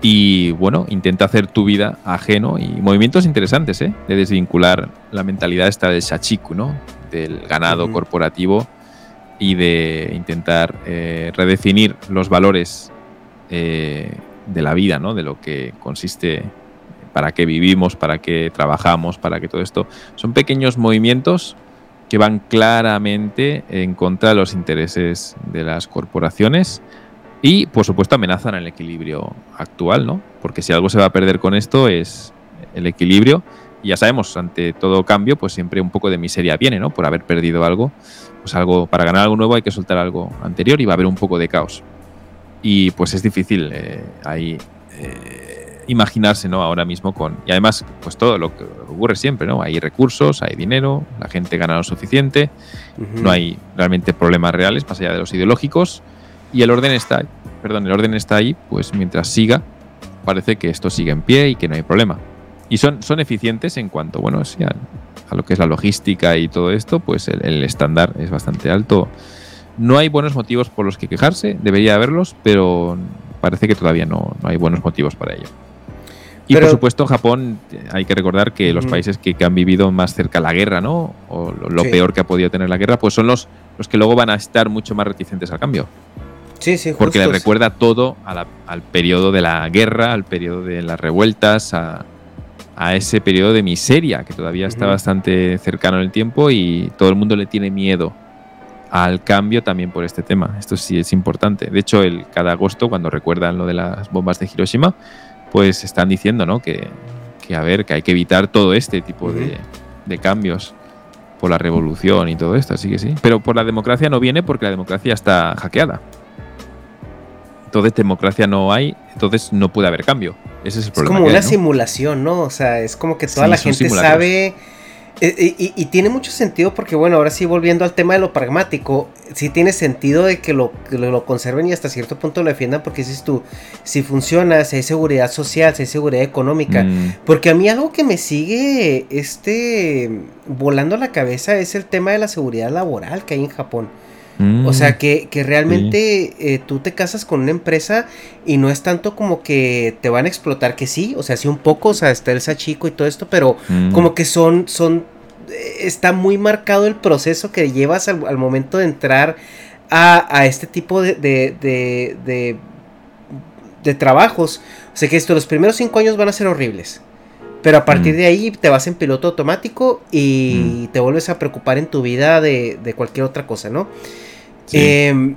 y bueno, intenta hacer tu vida ajeno y movimientos interesantes, ¿eh? De desvincular la mentalidad esta del shachiku, ¿no? Del ganado corporativo y de intentar eh, redefinir los valores eh, de la vida, ¿no? De lo que consiste, para qué vivimos, para qué trabajamos, para qué todo esto. Son pequeños movimientos que van claramente en contra de los intereses de las corporaciones y, por supuesto, amenazan el equilibrio actual, ¿no? Porque si algo se va a perder con esto es el equilibrio. Y ya sabemos, ante todo cambio, pues siempre un poco de miseria viene, ¿no? Por haber perdido algo. Pues algo, para ganar algo nuevo hay que soltar algo anterior y va a haber un poco de caos. Y pues es difícil eh, ahí eh, imaginarse, ¿no? Ahora mismo con. Y además, pues todo lo que ocurre siempre, ¿no? Hay recursos, hay dinero, la gente gana lo suficiente, no hay realmente problemas reales más allá de los ideológicos y el orden está, perdón, el orden está ahí, pues mientras siga, parece que esto sigue en pie y que no hay problema. Y son, son eficientes en cuanto, bueno, a, lo que es la logística y todo esto, pues el, estándar es bastante alto. No hay buenos motivos por los que quejarse, debería haberlos, pero parece que todavía no, hay buenos motivos para ello. Y por supuesto, Japón, hay que recordar que los países que, han vivido más cerca la guerra, ¿no? O lo, peor que ha podido tener la guerra, pues son los, los que luego van a estar mucho más reticentes al cambio. Sí, sí, Porque le recuerda todo al periodo de la guerra, al periodo de las revueltas, a, ese periodo de miseria que todavía está bastante cercano en el tiempo y todo el mundo le tiene miedo al cambio también por este tema. Esto sí es importante. De hecho, el, cada agosto, cuando recuerdan lo de las bombas de Hiroshima, pues están diciendo ¿no? que, a ver, que hay que evitar todo este tipo de, de cambios por la revolución y todo esto, así que sí. Pero por la democracia no viene porque la democracia está hackeada. Entonces democracia no hay, entonces no puede haber cambio. Ese es el problema. Es como una simulación, ¿no? O sea, es como que toda la gente sabe... Eh, y, tiene mucho sentido porque, bueno, ahora sí volviendo al tema de lo pragmático, sí tiene sentido de que lo, lo, conserven y hasta cierto punto lo defiendan porque dices tú, si funciona, si hay seguridad social, si hay seguridad económica. Mm. Porque a mí algo que me sigue este volando la cabeza es el tema de la seguridad laboral que hay en Japón o sea, mm, que, realmente eh, tú te casas con una empresa y no es tanto como que te van a explotar, que sí, o sea, sí un poco, o sea, está el sachico y todo esto, pero mm. como que son, son, está muy marcado el proceso que llevas al, momento de entrar a, este tipo de, de, de, de, trabajos. O sea, que esto, los primeros cinco años van a ser horribles. Pero a partir mm. de ahí te vas en piloto automático y te vuelves a preocupar en tu vida de, de cualquier otra cosa, ¿no? Em,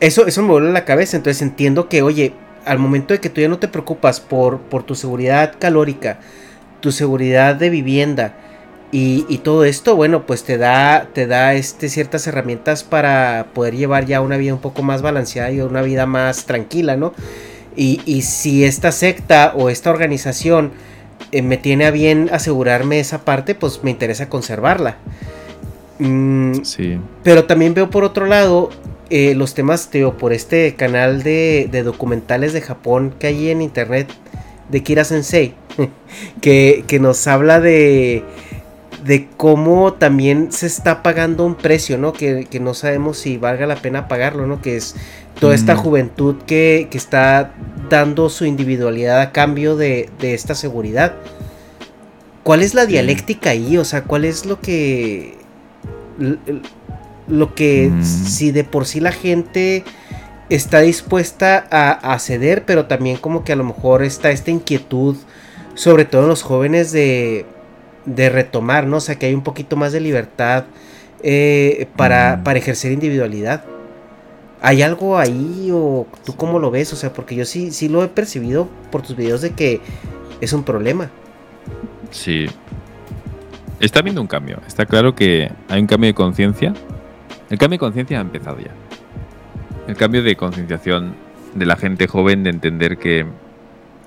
eso, eso me vuelve la cabeza. Entonces entiendo que, oye, al momento de que tú ya no te preocupas por, por tu seguridad calórica, tu seguridad de vivienda y, todo esto, bueno, pues te da, te da este, ciertas herramientas para poder llevar ya una vida un poco más balanceada y una vida más tranquila, ¿no? Y, si esta secta o esta organización eh, me tiene a bien asegurarme esa parte, pues me interesa conservarla. Mm, sí. Pero también veo por otro lado eh, los temas, teo, por este canal de, documentales de Japón que hay en internet de Kira Sensei, que, nos habla de, de cómo también se está pagando un precio, ¿no? Que, no sabemos si valga la pena pagarlo, ¿no? Que es toda esta mm. juventud que, que, está dando su individualidad a cambio de, de esta seguridad. ¿Cuál es la dialéctica ahí? O sea, ¿cuál es lo que lo que mm. si de por sí la gente está dispuesta a, ceder, pero también como que a lo mejor está esta inquietud, sobre todo en los jóvenes, de, de retomar, ¿no? O sea, que hay un poquito más de libertad eh, para, mm. para ejercer individualidad. ¿Hay algo ahí o tú cómo lo ves? O sea, porque yo sí, sí lo he percibido por tus videos de que es un problema. Sí, Está habiendo un cambio. Está claro que hay un cambio de conciencia. El cambio de conciencia ha empezado ya. El cambio de concienciación de la gente joven de entender que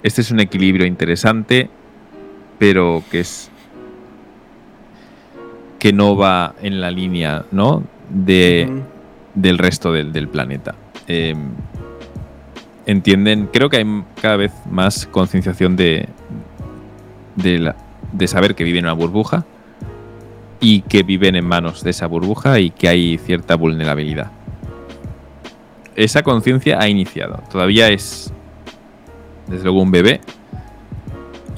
este es un equilibrio interesante, pero que es que no va en la línea, ¿no? De, del resto del, planeta. Em, entienden, creo que hay cada vez más concienciación de, de, de saber que viven en una burbuja y que viven en manos de esa burbuja y que hay cierta vulnerabilidad. Esa conciencia ha iniciado. Todavía es, desde luego, un bebé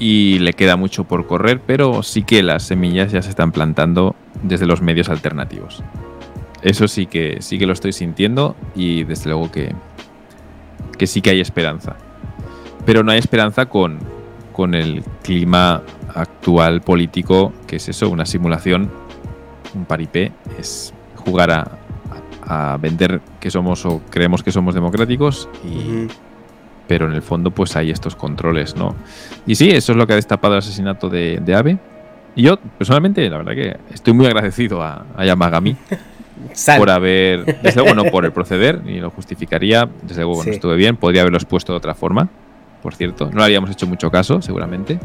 y le queda mucho por correr, pero sí que las semillas ya se están plantando desde los medios alternativos. Eso sí que sí que lo estoy sintiendo y desde luego que, que sí que hay esperanza. Pero no hay esperanza con, con el clima actual político, que es eso, una simulación un paripé, es jugar a, a vender que somos o creemos que somos democráticos y, pero en el fondo pues hay estos controles, ¿no? Y sí, eso es lo que ha destapado el asesinato de, de Abe. Y yo, personalmente, la verdad que estoy muy agradecido a, a Yamagami por haber, desde luego no por el proceder, y lo justificaría, desde luego no estuve bien, podría haberlo expuesto de otra forma, por cierto, no le habíamos hecho mucho caso, seguramente.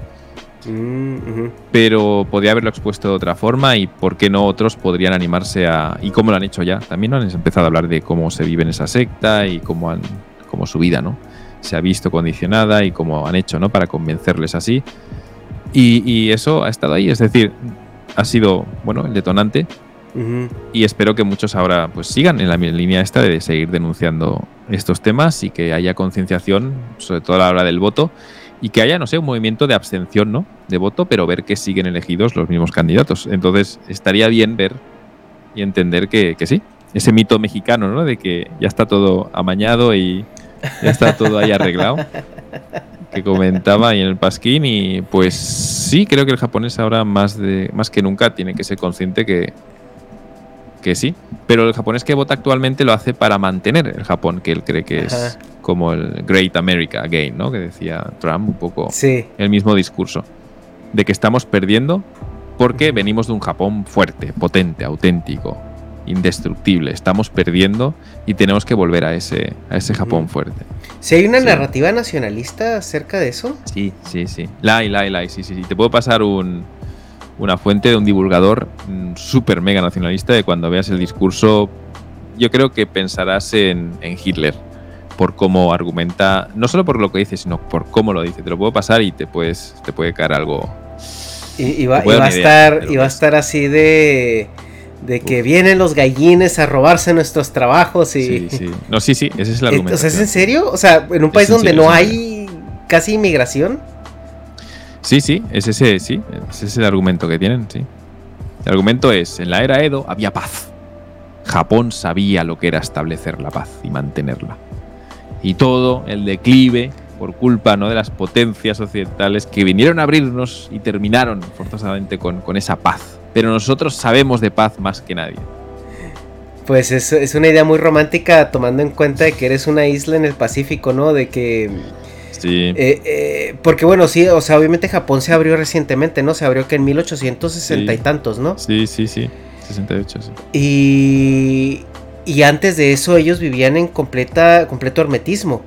Mm, pero podría haberlo expuesto de otra forma y por qué no otros podrían animarse a... ¿Y cómo lo han hecho ya? También han empezado a hablar de cómo se vive en esa secta y cómo, han, cómo su vida ¿no? se ha visto condicionada y cómo han hecho ¿no? para convencerles así. Y, eso ha estado ahí, es decir, ha sido bueno el detonante y espero que muchos ahora pues sigan en la línea esta de seguir denunciando estos temas y que haya concienciación, sobre todo a la hora del voto y que haya, no sé, un movimiento de abstención, ¿no? De voto, pero ver que siguen elegidos los mismos candidatos. Entonces, estaría bien ver y entender que, sí, ese mito mexicano, ¿no? De que ya está todo amañado y ya está todo ahí arreglado. que comentaba ahí en el Pasquín y pues sí, creo que el japonés ahora más, de, más que nunca tiene que ser consciente que, que sí, pero el japonés que vota actualmente lo hace para mantener el Japón que él cree que es como el Great America Again, ¿no? Que decía Trump un poco el mismo discurso. De que estamos perdiendo porque venimos de un Japón fuerte, potente, auténtico, indestructible. Estamos perdiendo y tenemos que volver a ese, a ese Japón fuerte. Si hay una narrativa nacionalista acerca de eso. Sí, sí, sí. La la hay, sí, sí, sí. Te puedo pasar un, una fuente de un divulgador mm, súper mega nacionalista de cuando veas el discurso, yo creo que pensarás en, en Hitler por cómo argumenta, no solo por lo que dice, sino por cómo lo dice. Te lo puedo pasar y te puedes, te puede caer algo. Y, va, a estar, y va a estar así de de que vienen los gallines a robarse nuestros trabajos y... Sí, sí. No, sí, sí, ese es el argumento. ¿es en serio? O sea, en un país donde no hay casi inmigración. Sí, sí, es ese, sí, ese es el argumento que tienen, sí. El argumento es, en la era Edo había paz. Japón sabía lo que era establecer la paz y mantenerla y todo el declive por culpa ¿no? de las potencias occidentales que vinieron a abrirnos y terminaron forzosamente con, esa paz. Pero nosotros sabemos de paz más que nadie. Pues es, una idea muy romántica tomando en cuenta que eres una isla en el Pacífico, ¿no? De que... Sí. Eh, eh, porque bueno, sí, o sea, obviamente Japón se abrió recientemente, ¿no? Se abrió que en 1860 y tantos, ¿no? Sí, sí, sí. 68, sí. Y, y antes de eso ellos vivían en completa, completo hermetismo.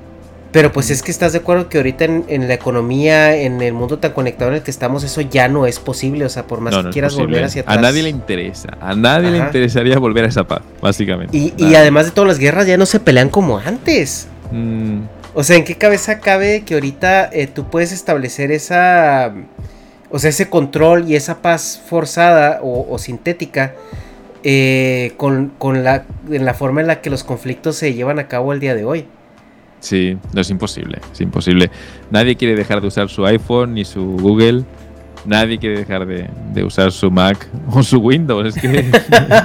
Pero pues es que estás de acuerdo que ahorita en, la economía, en el mundo tan conectado en el que estamos, eso ya no es posible. O sea, por más que quieras volver hacia atrás. A nadie le interesa. A nadie le interesaría volver a esa paz, básicamente. Y, además de todas las guerras ya no se pelean como antes. Mm. O sea, ¿en qué cabeza cabe que ahorita eh, tú puedes establecer esa... O sea, ese control y esa paz forzada o sintética eh, con, la, en la forma en la que los conflictos se llevan a cabo el día de hoy. Sí, no es imposible, es imposible. Nadie quiere dejar de usar su iPhone ni su Google. Nadie quiere dejar de, usar su Mac o su Windows. Es que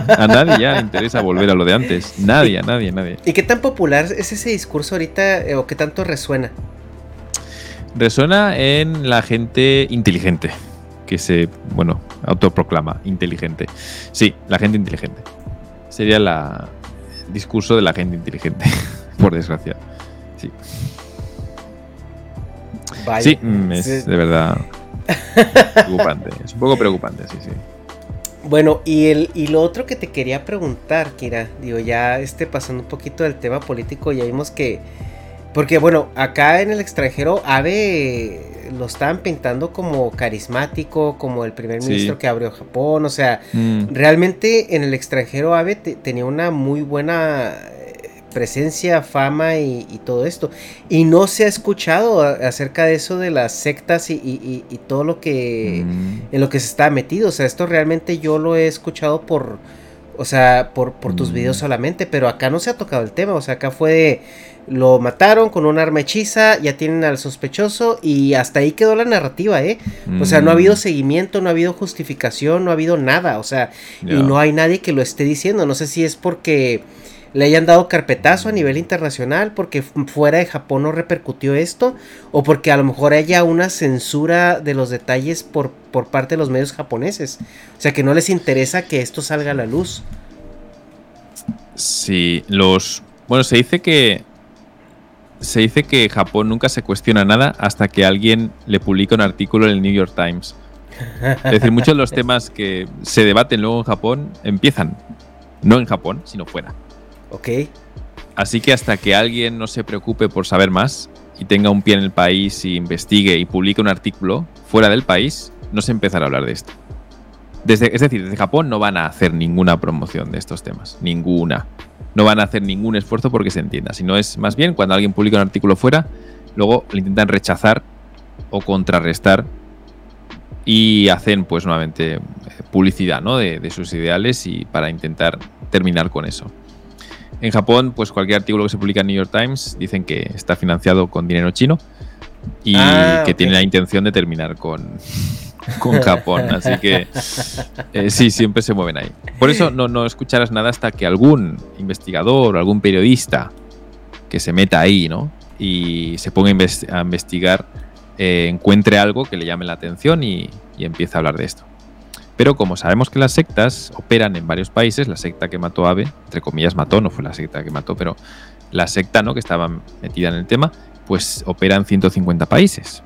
a nadie ya le interesa volver a lo de antes. Nadie, a nadie, nadie. ¿Y qué tan popular es ese discurso ahorita eh, o qué tanto resuena? Resuena en la gente inteligente que se, bueno, autoproclama inteligente. Sí, la gente inteligente. Sería la, el discurso de la gente inteligente, por desgracia. Sí. Sí, mm, es de verdad preocupante. Es un poco preocupante, sí, sí. Bueno, y, el, y lo otro que te quería preguntar, Kira, digo, ya este, pasando un poquito del tema político, ya vimos que, porque bueno, acá en el extranjero, Ave lo estaban pintando como carismático, como el primer ministro que abrió Japón, o sea, mm. realmente en el extranjero Abe tenía una muy buena presencia, fama y, todo esto. Y no se ha escuchado acerca de eso de las sectas y, todo lo que mm. en lo que se está metido. O sea, esto realmente yo lo he escuchado por, o sea, por, por tus videos mm. solamente, pero acá no se ha tocado el tema. O sea, acá fue de lo mataron con un arma hechiza, ya tienen al sospechoso y hasta ahí quedó la narrativa, ¿eh? O sea, no ha habido mm. seguimiento, no ha habido justificación, no ha habido nada, o sea, y no hay nadie que lo esté diciendo, no sé si es porque le hayan dado carpetazo a nivel internacional porque fuera de Japón no repercutió esto o porque a lo mejor haya una censura de los detalles por, por parte de los medios japoneses. O sea, que no les interesa que esto salga a la luz. Sí, los... Bueno, se dice que... Se dice que Japón nunca se cuestiona nada hasta que alguien le publica un artículo en el New York Times. Es decir, muchos de los temas que se debaten luego en Japón empiezan no en Japón, sino fuera. Ok. Así que hasta que alguien no se preocupe por saber más y tenga un pie en el país y investigue y publique un artículo fuera del país, no se empezará a hablar de esto. Es decir, desde Japón no van a hacer ninguna promoción de estos temas. Ninguna. No van a hacer ningún esfuerzo porque se entienda. Sino es más bien cuando alguien publica un artículo fuera, luego le intentan rechazar o contrarrestar y hacen pues nuevamente eh, publicidad ¿no? de, de, sus ideales y para intentar terminar con eso. En Japón, pues cualquier artículo que se publica en New York Times dicen que está financiado con dinero chino y ah, que tiene la intención de terminar con, con Japón. Así que eh, sí, siempre se mueven ahí. Por eso no, no escucharás nada hasta que algún investigador o algún periodista que se meta ahí ¿no? y se ponga a investigar eh, encuentre algo que le llame la atención y, y empiece a hablar de esto. Pero como sabemos que las sectas operan en varios países, la secta que mató a Abe, entre comillas mató, no fue la secta que mató, pero la secta ¿no? que estaba metida en el tema, pues opera en 150 países.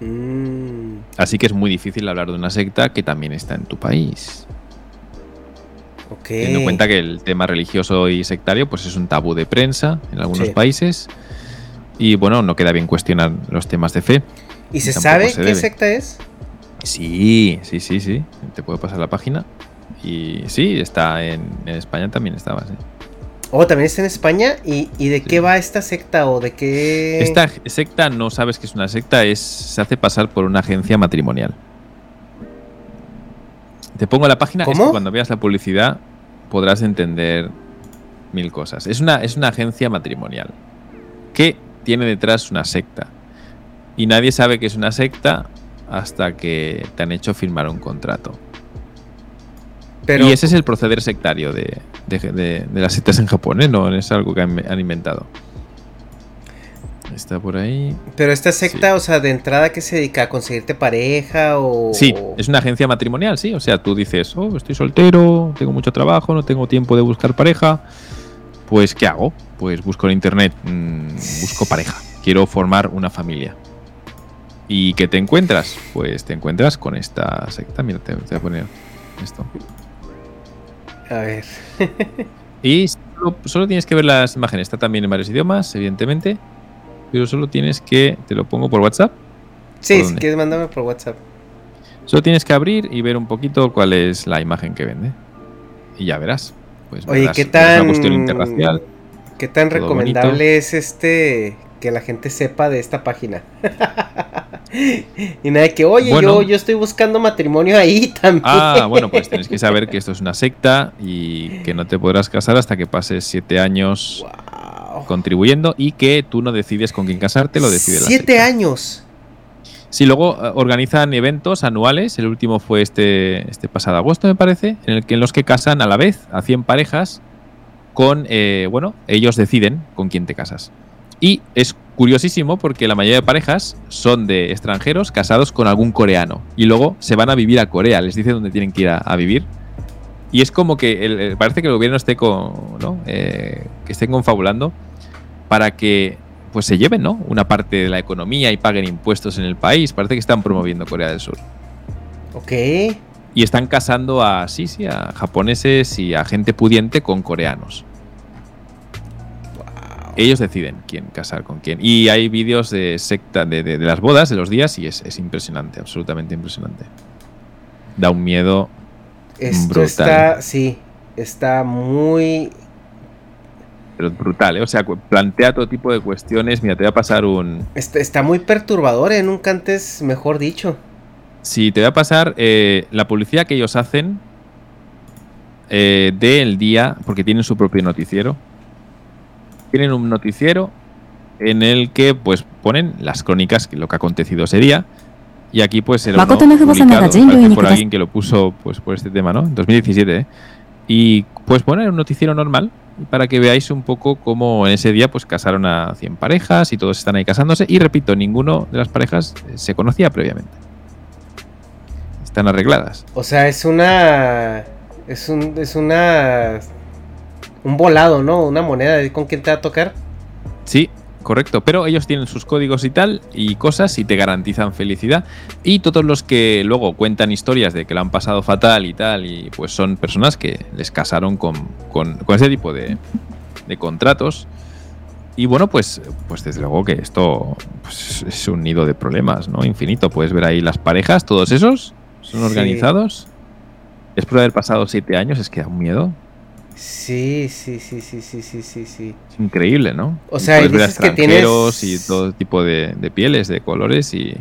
Mm. Así que es muy difícil hablar de una secta que también está en tu país. Okay. Teniendo en cuenta que el tema religioso y sectario pues es un tabú de prensa en algunos Sí. países. Y bueno, no queda bien cuestionar los temas de fe. ¿Y se sabe se qué debe. secta es? Sí, sí, sí, sí. Te puedo pasar la página. Y sí, está en, en España también estaba. sí. Oh, también está en España. ¿Y, y de Sí. qué va esta secta o de qué? Esta secta no sabes que es una secta, es se hace pasar por una agencia matrimonial. Te pongo la página, es que cuando veas la publicidad podrás entender mil cosas. Es una, es una agencia matrimonial que tiene detrás una secta. Y nadie sabe que es una secta hasta que te han hecho firmar un contrato. Pero, y ese es el proceder sectario de, de- de- de las sectas en Japón, ¿eh? no es algo que han, han inventado. Está por ahí. pero esta secta, o sea, de entrada, ¿qué se dedica? ¿A conseguirte pareja o...? Sí, es una agencia matrimonial, sí. O sea, tú dices, oh, estoy soltero, tengo mucho trabajo, no tengo tiempo de buscar pareja. Pues, ¿qué hago? Pues busco en internet, mm, busco pareja. Quiero formar una familia. ¿Y qué te encuentras? Pues te encuentras con esta secta. Mira, te, te voy a poner esto. A ver. Y solo, solo tienes que ver las imágenes. Está también en varios idiomas, evidentemente. Pero solo tienes que. Te lo pongo por WhatsApp. Sí, si dónde? quieres, mándame por WhatsApp. Solo tienes que abrir y ver un poquito cuál es la imagen que vende. Y ya verás. Pues Oye, verás ¿qué que Es tan... una cuestión interracial. ¿Qué tan recomendable bonito. es este... que la gente sepa de esta página? y nada que, oye, Bueno. yo, yo estoy buscando matrimonio ahí también. Ah, bueno, pues tienes que saber que esto es una secta y que no te podrás casar hasta que pases siete años Wow. contribuyendo y que tú no decides con quién casarte, lo decide la Siete secta. años. Sí, luego eh, organizan eventos anuales. El último fue este, este pasado agosto, me parece, en el que en los que casan a la vez a 100 parejas con, eh, bueno, ellos deciden con quién te casas. Y es curiosísimo porque la mayoría de parejas son de extranjeros casados con algún coreano y luego se van a vivir a Corea, les dice dónde tienen que ir a, a vivir. Y es como que el- parece que el gobierno esté con, ¿no? Eh, que estén confabulando para que pues se lleven ¿no? una parte de la economía y paguen impuestos en el país. Parece que están promoviendo Corea del Sur. Ok. Y están casando a, sí, sí, a japoneses y a gente pudiente con coreanos. Ellos deciden quién casar con quién. Y hay vídeos de secta de, de- de las bodas, de los días, y es, es impresionante, absolutamente impresionante. Da un miedo. Esto Brutal. está, sí, está muy... Pero brutal, ¿eh? O sea, plantea todo tipo de cuestiones. Mira, te voy a pasar un, Está, está muy perturbador, ¿eh? Nunca antes, mejor dicho. Sí, te voy a pasar eh, la publicidad que ellos hacen eh, del día, porque tienen su propio noticiero. Tienen un noticiero en el que pues ponen las crónicas, que lo que ha acontecido ese día. Y aquí pues era uno publicado, por alguien que lo puso pues por este tema, ¿no? En 2017, ¿eh? Y pues bueno, era un noticiero normal para que veáis un poco cómo en ese día pues casaron a 100 parejas y todos están ahí casándose. Y repito, ninguno de las parejas eh, se conocía previamente. Están arregladas. O sea, es una. Es un. Es una. Un volado, ¿no? Una moneda. ¿Con quién te va a tocar? Sí, correcto. Pero ellos tienen sus códigos y tal, y cosas, y te garantizan felicidad. Y todos los que luego cuentan historias de que lo han pasado fatal y tal, y pues son personas que les casaron con, con, con ese tipo de, de contratos. Y bueno, pues, pues desde luego que esto pues, es un nido de problemas, ¿no? Infinito. Puedes ver ahí las parejas, todos esos, son Sí. organizados. Es por haber pasado siete años, es que da un miedo. Sí, sí, sí, sí, sí, sí, sí, sí. Es increíble, ¿no? O sea, y dices que tienes- y todo tipo de, de pieles, de colores y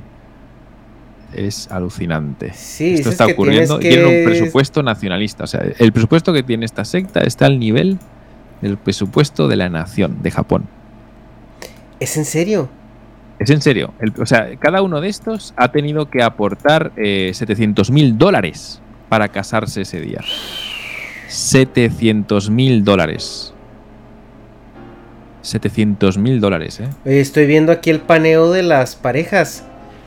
es alucinante. Sí, Esto está que ocurriendo. tienes Tienen un que- presupuesto nacionalista. O sea, el presupuesto que tiene esta secta está al nivel del presupuesto de la nación de Japón. ¿Es en serio? Es en serio. El- o sea, cada uno de estos ha tenido que aportar 700 mil dólares para casarse ese día. 700 mil dólares. 700 mil dólares, ¿eh? Estoy viendo aquí el paneo de las parejas.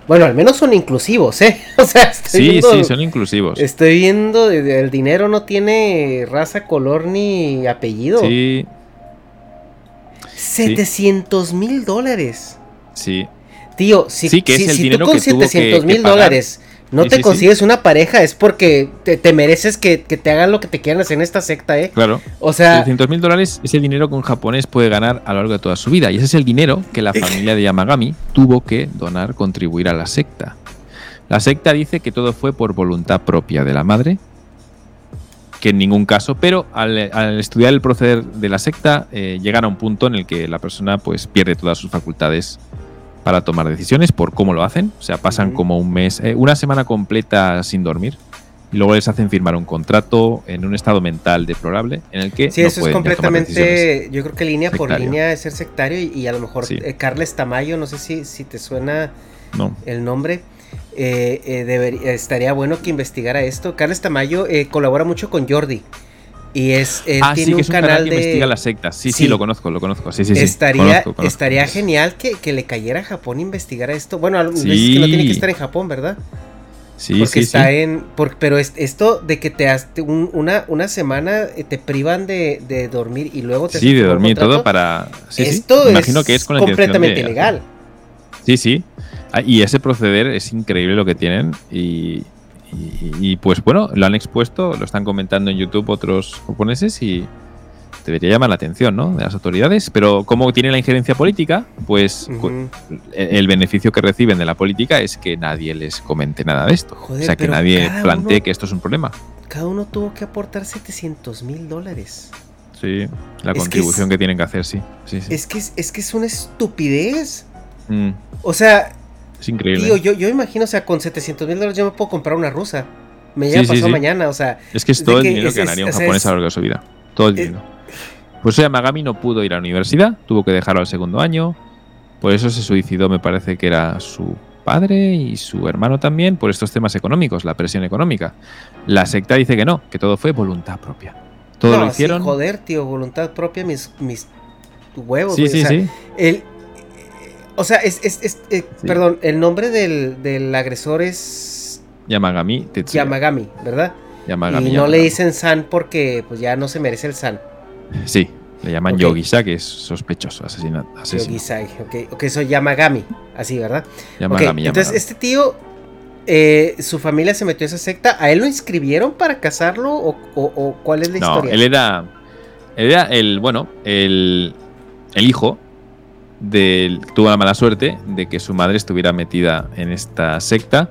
Bueno, al menos son inclusivos, ¿eh? O sea, estoy Sí, viendo, sí, son inclusivos. Estoy viendo, eh, el dinero no tiene raza, color ni apellido. Sí, 700 mil dólares. sí. Tío, si, Sí, que es si- el si dinero tú con que tuvo que- 700 mil dólares no Sí, te sí, sí. consigues una pareja, es porque te, te mereces que, que te hagan lo que te quieran hacer en esta secta, ¿eh? Claro. O sea, 700 mil dólares es el dinero que un japonés puede ganar a lo largo de toda su vida. Y ese es el dinero que la familia de Yamagami tuvo que donar, contribuir a la secta. La secta dice que todo fue por voluntad propia de la madre, que en ningún caso, pero al, al estudiar el proceder de la secta, eh, llegan a un punto en el que la persona pues pierde todas sus facultades para tomar decisiones por cómo lo hacen. O sea, pasan como un mes, eh, una semana completa sin dormir. Y luego les hacen firmar un contrato en un estado mental deplorable en el que sí, no eso es pueden completamente, yo creo que línea por línea es ser sectario y, y a lo mejor Sí. eh, Carles Tamayo, no sé si, si te suena No. el nombre. eh, debería- estaría bueno que investigara esto. Carles Tamayo colabora mucho con Jordi. Y es, él ah, tiene sí, que un es un canal, canal que de. investiga las sectas. Sí, sí, Sí. lo conozco, lo conozco. Sí, sí, sí. estaría Conozco, conozco. estaría genial que, que le cayera a Japón investigar esto. Bueno, dices que no tiene que estar en Japón, ¿verdad? Sí, Porque sí, está sí. en. por- pero es- esto de que te has- un- una, una semana eh, te privan de, de dormir y luego te Sí, de dormir y todo contrato, para. Sí, esto Imagino es que es con completamente ilegal. Sí, sí. Ah, Y ese proceder es increíble lo que tienen. Y, y- y, pues bueno, lo han expuesto, lo están comentando en YouTube otros japoneses y debería llamar la atención, ¿no? De las autoridades. Pero como tiene la injerencia política, pues Ujú. el el beneficio que reciben de la política es que nadie les comente nada de esto. Joder, o sea, que nadie plantee uno- que esto es un problema. Cada uno tuvo que aportar 700 mil dólares. Sí, la Es que contribución es- que, tienen que hacer, sí. sí, sí. Es que es, es que es una estupidez. Mm, O sea, es increíble. tío, yo, yo imagino, o sea, con 700 mil dólares yo me puedo comprar una rusa. Me llega Sí, pasado sí. mañana, o sea, Es que es todo el que dinero es- que ganaría un o sea, japonés es- a lo largo de su vida. Todo el eh, dinero. Por eso Yamagami no pudo ir a la universidad, tuvo que dejarlo al segundo año. Por eso se suicidó, me parece que era su padre y su hermano también, por estos temas económicos, la presión económica. La secta dice que no, que todo fue voluntad propia. Todo no, lo hicieron. joder, tío, voluntad propia, mis, mis huevos. sí, güey, sí, o sea, sí. El, o sea, es, es, es- eh, Sí. perdón, el nombre del, del agresor es Yamagami, Tetsuya. Yamagami, ¿verdad? Yamagami, y no le dicen San porque pues ya no se merece el San. Sí, le llaman Ok. Yogisa, que es sospechoso, asesinato. asesino. Yogisai, ok, ok, soy Yamagami, así, ¿verdad? Yamagami, Ok, entonces Yamagami. este tío, eh, su familia se metió a esa secta, ¿a él lo inscribieron para casarlo o, o- o cuál es la No, historia? él era. Él era el, bueno, el, el hijo del. Tuvo la mala suerte de que su madre estuviera metida en esta secta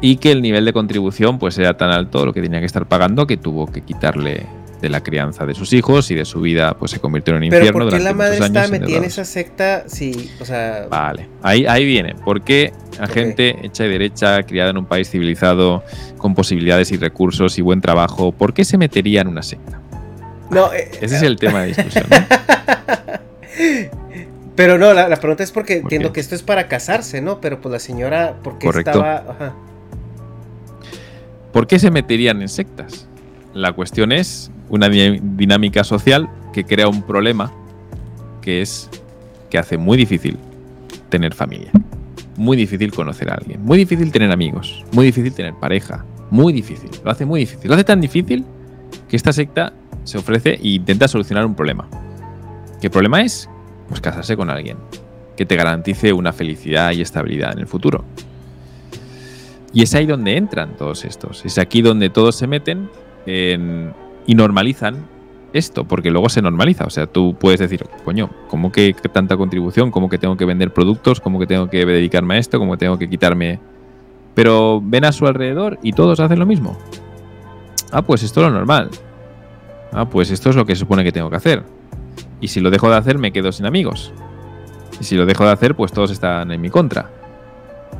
y que el nivel de contribución pues era tan alto lo que tenía que estar pagando que tuvo que quitarle de la crianza de sus hijos y de su vida pues se convirtió en un Pero infierno ¿por qué durante la madre estaba metida en esa secta? Sí, o sea, Vale, ahí, ahí viene. Porque la Ok. gente hecha y derecha, criada en un país civilizado, con posibilidades y recursos y buen trabajo, ¿por qué se metería en una secta? no, eh, Ese es el tema de discusión. ¿no? pero no, la, la pregunta es porque ¿Por entiendo que esto es para casarse, ¿no? Pero pues la señora, ¿por qué Correcto. estaba? Ajá. ¿Por qué se meterían en sectas? La cuestión es una dinámica social que crea un problema que es que hace muy difícil tener familia. Muy difícil conocer a alguien. Muy difícil tener amigos. Muy difícil tener pareja. Muy difícil. Lo hace muy difícil. Lo hace tan difícil que esta secta se ofrece e intenta solucionar un problema. ¿Qué problema es? Pues casarse con alguien que te garantice una felicidad y estabilidad en el futuro. Y es ahí donde entran todos estos. Es aquí donde todos se meten y normalizan esto, porque luego se normaliza. O sea, tú puedes decir, coño, ¿cómo que tanta contribución? ¿Cómo que tengo que vender productos? ¿Cómo que tengo que dedicarme a esto? ¿Cómo que tengo que quitarme? Pero ven a su alrededor y todos hacen lo mismo. Ah, pues esto es lo normal. Ah, pues esto es lo que se supone que tengo que hacer. Y si lo dejo de hacer, me quedo sin amigos. Y si lo dejo de hacer, pues todos están en mi contra.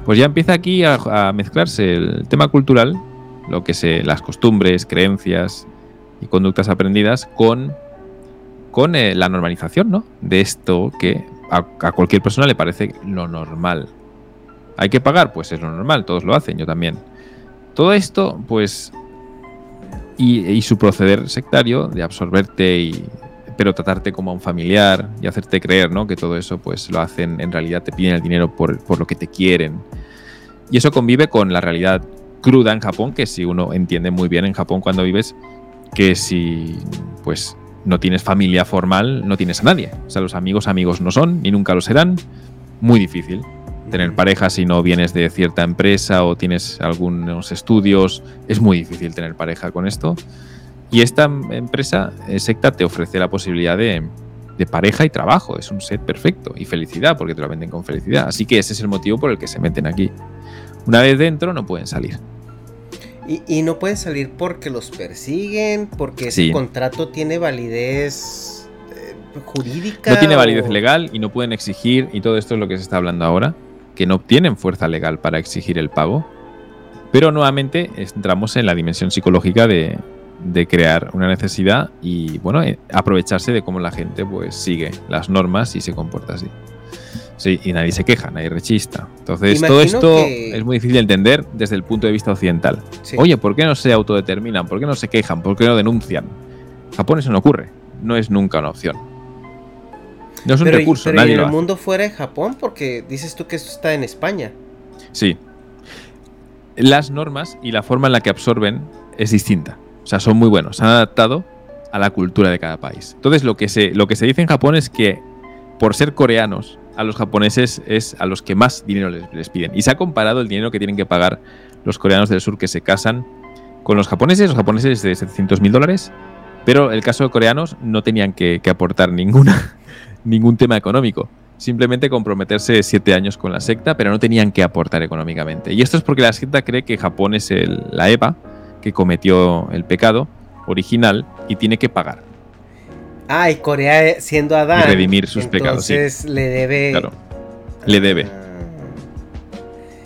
Pues ya empieza aquí a, mezclarse el tema cultural, lo que se, las costumbres, creencias y conductas aprendidas con, con eh, la normalización, ¿no? De esto que a cualquier persona le parece lo normal. ¿Hay que pagar? Pues es lo normal, todos lo hacen, yo también. Todo esto, pues y, su proceder sectario de absorberte y pero tratarte como a un familiar y hacerte creer ¿no? que todo eso pues lo hacen, en realidad te piden el dinero por, por, lo que te quieren. Y eso convive con la realidad cruda en Japón, que si uno entiende muy bien en Japón cuando vives, que si pues no tienes familia formal, no tienes a nadie. O sea, los amigos amigos no son, ni nunca lo serán. Muy difícil tener pareja si no vienes de cierta empresa o tienes algunos estudios. Es muy difícil tener pareja con esto. Y esta empresa eh, secta te ofrece la posibilidad de, pareja y trabajo. Es un set perfecto. Y felicidad, porque te lo venden con felicidad. Así que ese es el motivo por el que se meten aquí. Una vez dentro no pueden salir. Y, no pueden salir porque los persiguen, porque ese contrato tiene validez eh, jurídica. No tiene validez legal y no pueden exigir, y todo esto es lo que se está hablando ahora, que no tienen fuerza legal para exigir el pago. Pero nuevamente entramos en la dimensión psicológica de, crear una necesidad y bueno, eh, aprovecharse de cómo la gente pues sigue las normas y se comporta así. Sí, y nadie se queja, nadie rechista. Entonces, todo esto es muy difícil de entender desde el punto de vista occidental. Oye, ¿por qué no se autodeterminan? ¿Por qué no se quejan? ¿Por qué no denuncian? Japón eso no ocurre. No es nunca una opción. No es un recurso, nadie en el mundo fuera de Japón, porque dices tú que esto está en España. Sí. Las normas y la forma en la que absorben es distinta. O sea, son muy buenos. Se han adaptado a la cultura de cada país. Entonces, lo que se, lo que se dice en Japón es que por ser coreanos, a los japoneses es a los que más dinero les, piden. Y se ha comparado el dinero que tienen que pagar los coreanos del sur que se casan con los japoneses. Los japoneses de 700 mil dólares. Pero el caso de coreanos no tenían que aportar ninguna, ningún tema económico. Simplemente comprometerse siete años con la secta, pero no tenían que aportar económicamente. Y esto es porque la secta cree que Japón es el, la EVA que cometió el pecado original y tiene que pagar. Ah, y Corea siendo Adán. Y redimir sus pecados. Entonces le debe. Claro. Le debe. Ah.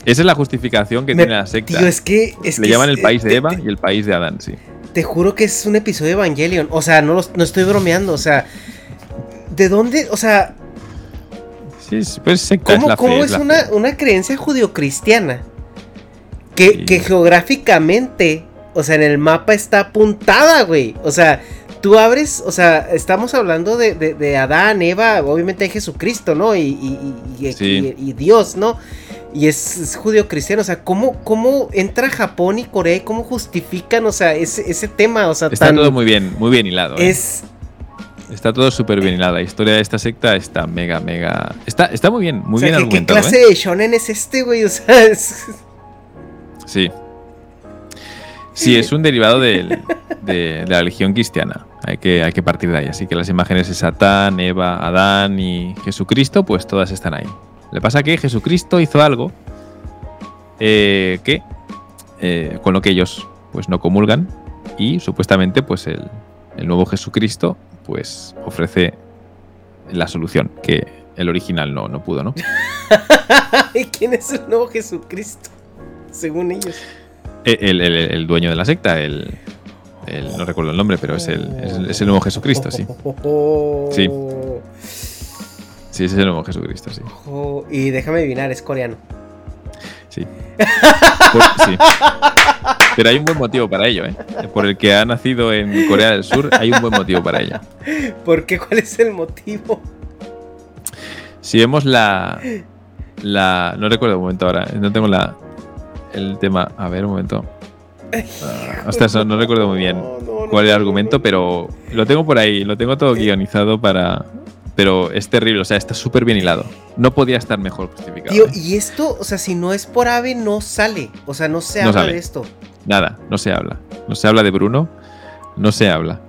Esa es la justificación que tiene la secta. Tío, es que, Le llaman el país de Eva y el país de Adán, sí. Te juro que es un episodio de Evangelion. O sea, no, no estoy bromeando. O sea, ¿De dónde? O sea. Sí, pues ¿Cómo es, una, creencia judio-cristiana? Que, geográficamente, o sea, en el mapa está apuntada, güey. O sea, tú abres, o sea, estamos hablando de, Adán, Eva, obviamente hay Jesucristo, ¿no? Y, y, Dios, ¿no? Y es, judio-cristiano, o sea, ¿cómo, ¿cómo entra Japón y Corea y cómo justifican, o sea, ese, ese tema? O sea, está todo muy bien, muy bien hilado. ¿eh? Es, Está todo súper bien hilado. La historia de esta secta está mega, mega. Está, está muy bien, muy bien ¿qué, ¿Qué clase ¿eh? de shonen es este, güey? O sea, es... Sí. Sí, es un derivado de, la religión cristiana. Hay que, partir de ahí. Así que las imágenes de Satán, Eva, Adán y Jesucristo, pues todas están ahí. Le pasa que Jesucristo hizo algo eh, que eh, con lo que ellos pues no comulgan y supuestamente pues el, el nuevo Jesucristo pues ofrece la solución, que el original no, no pudo, ¿no? ¿Y quién es el nuevo Jesucristo? Según ellos. Eh, el, dueño de la secta, el, no recuerdo el nombre, pero es el, es, el nuevo Jesucristo, sí. Sí. Sí, ese es el nuevo Jesucristo, sí. Y déjame adivinar, es coreano. Sí. sí. Pero hay un buen motivo para ello, ¿eh? Por el que ha nacido en Corea del Sur, hay un buen motivo para ello. ¿Por qué? ¿Cuál es el motivo? Si vemos la. la no recuerdo un momento ahora, no tengo la. El tema. A ver, un momento. Uh, no, recuerdo muy bien cuál era el argumento, pero lo tengo por ahí, lo tengo todo guionizado para, pero es terrible, o sea, está súper bien hilado. No podía estar mejor justificado. Tío, ¿eh? y esto, o sea, si no es por ave, no sale. O sea, no se habla de esto. Nada, no se habla. No se habla de Bruno, no se habla.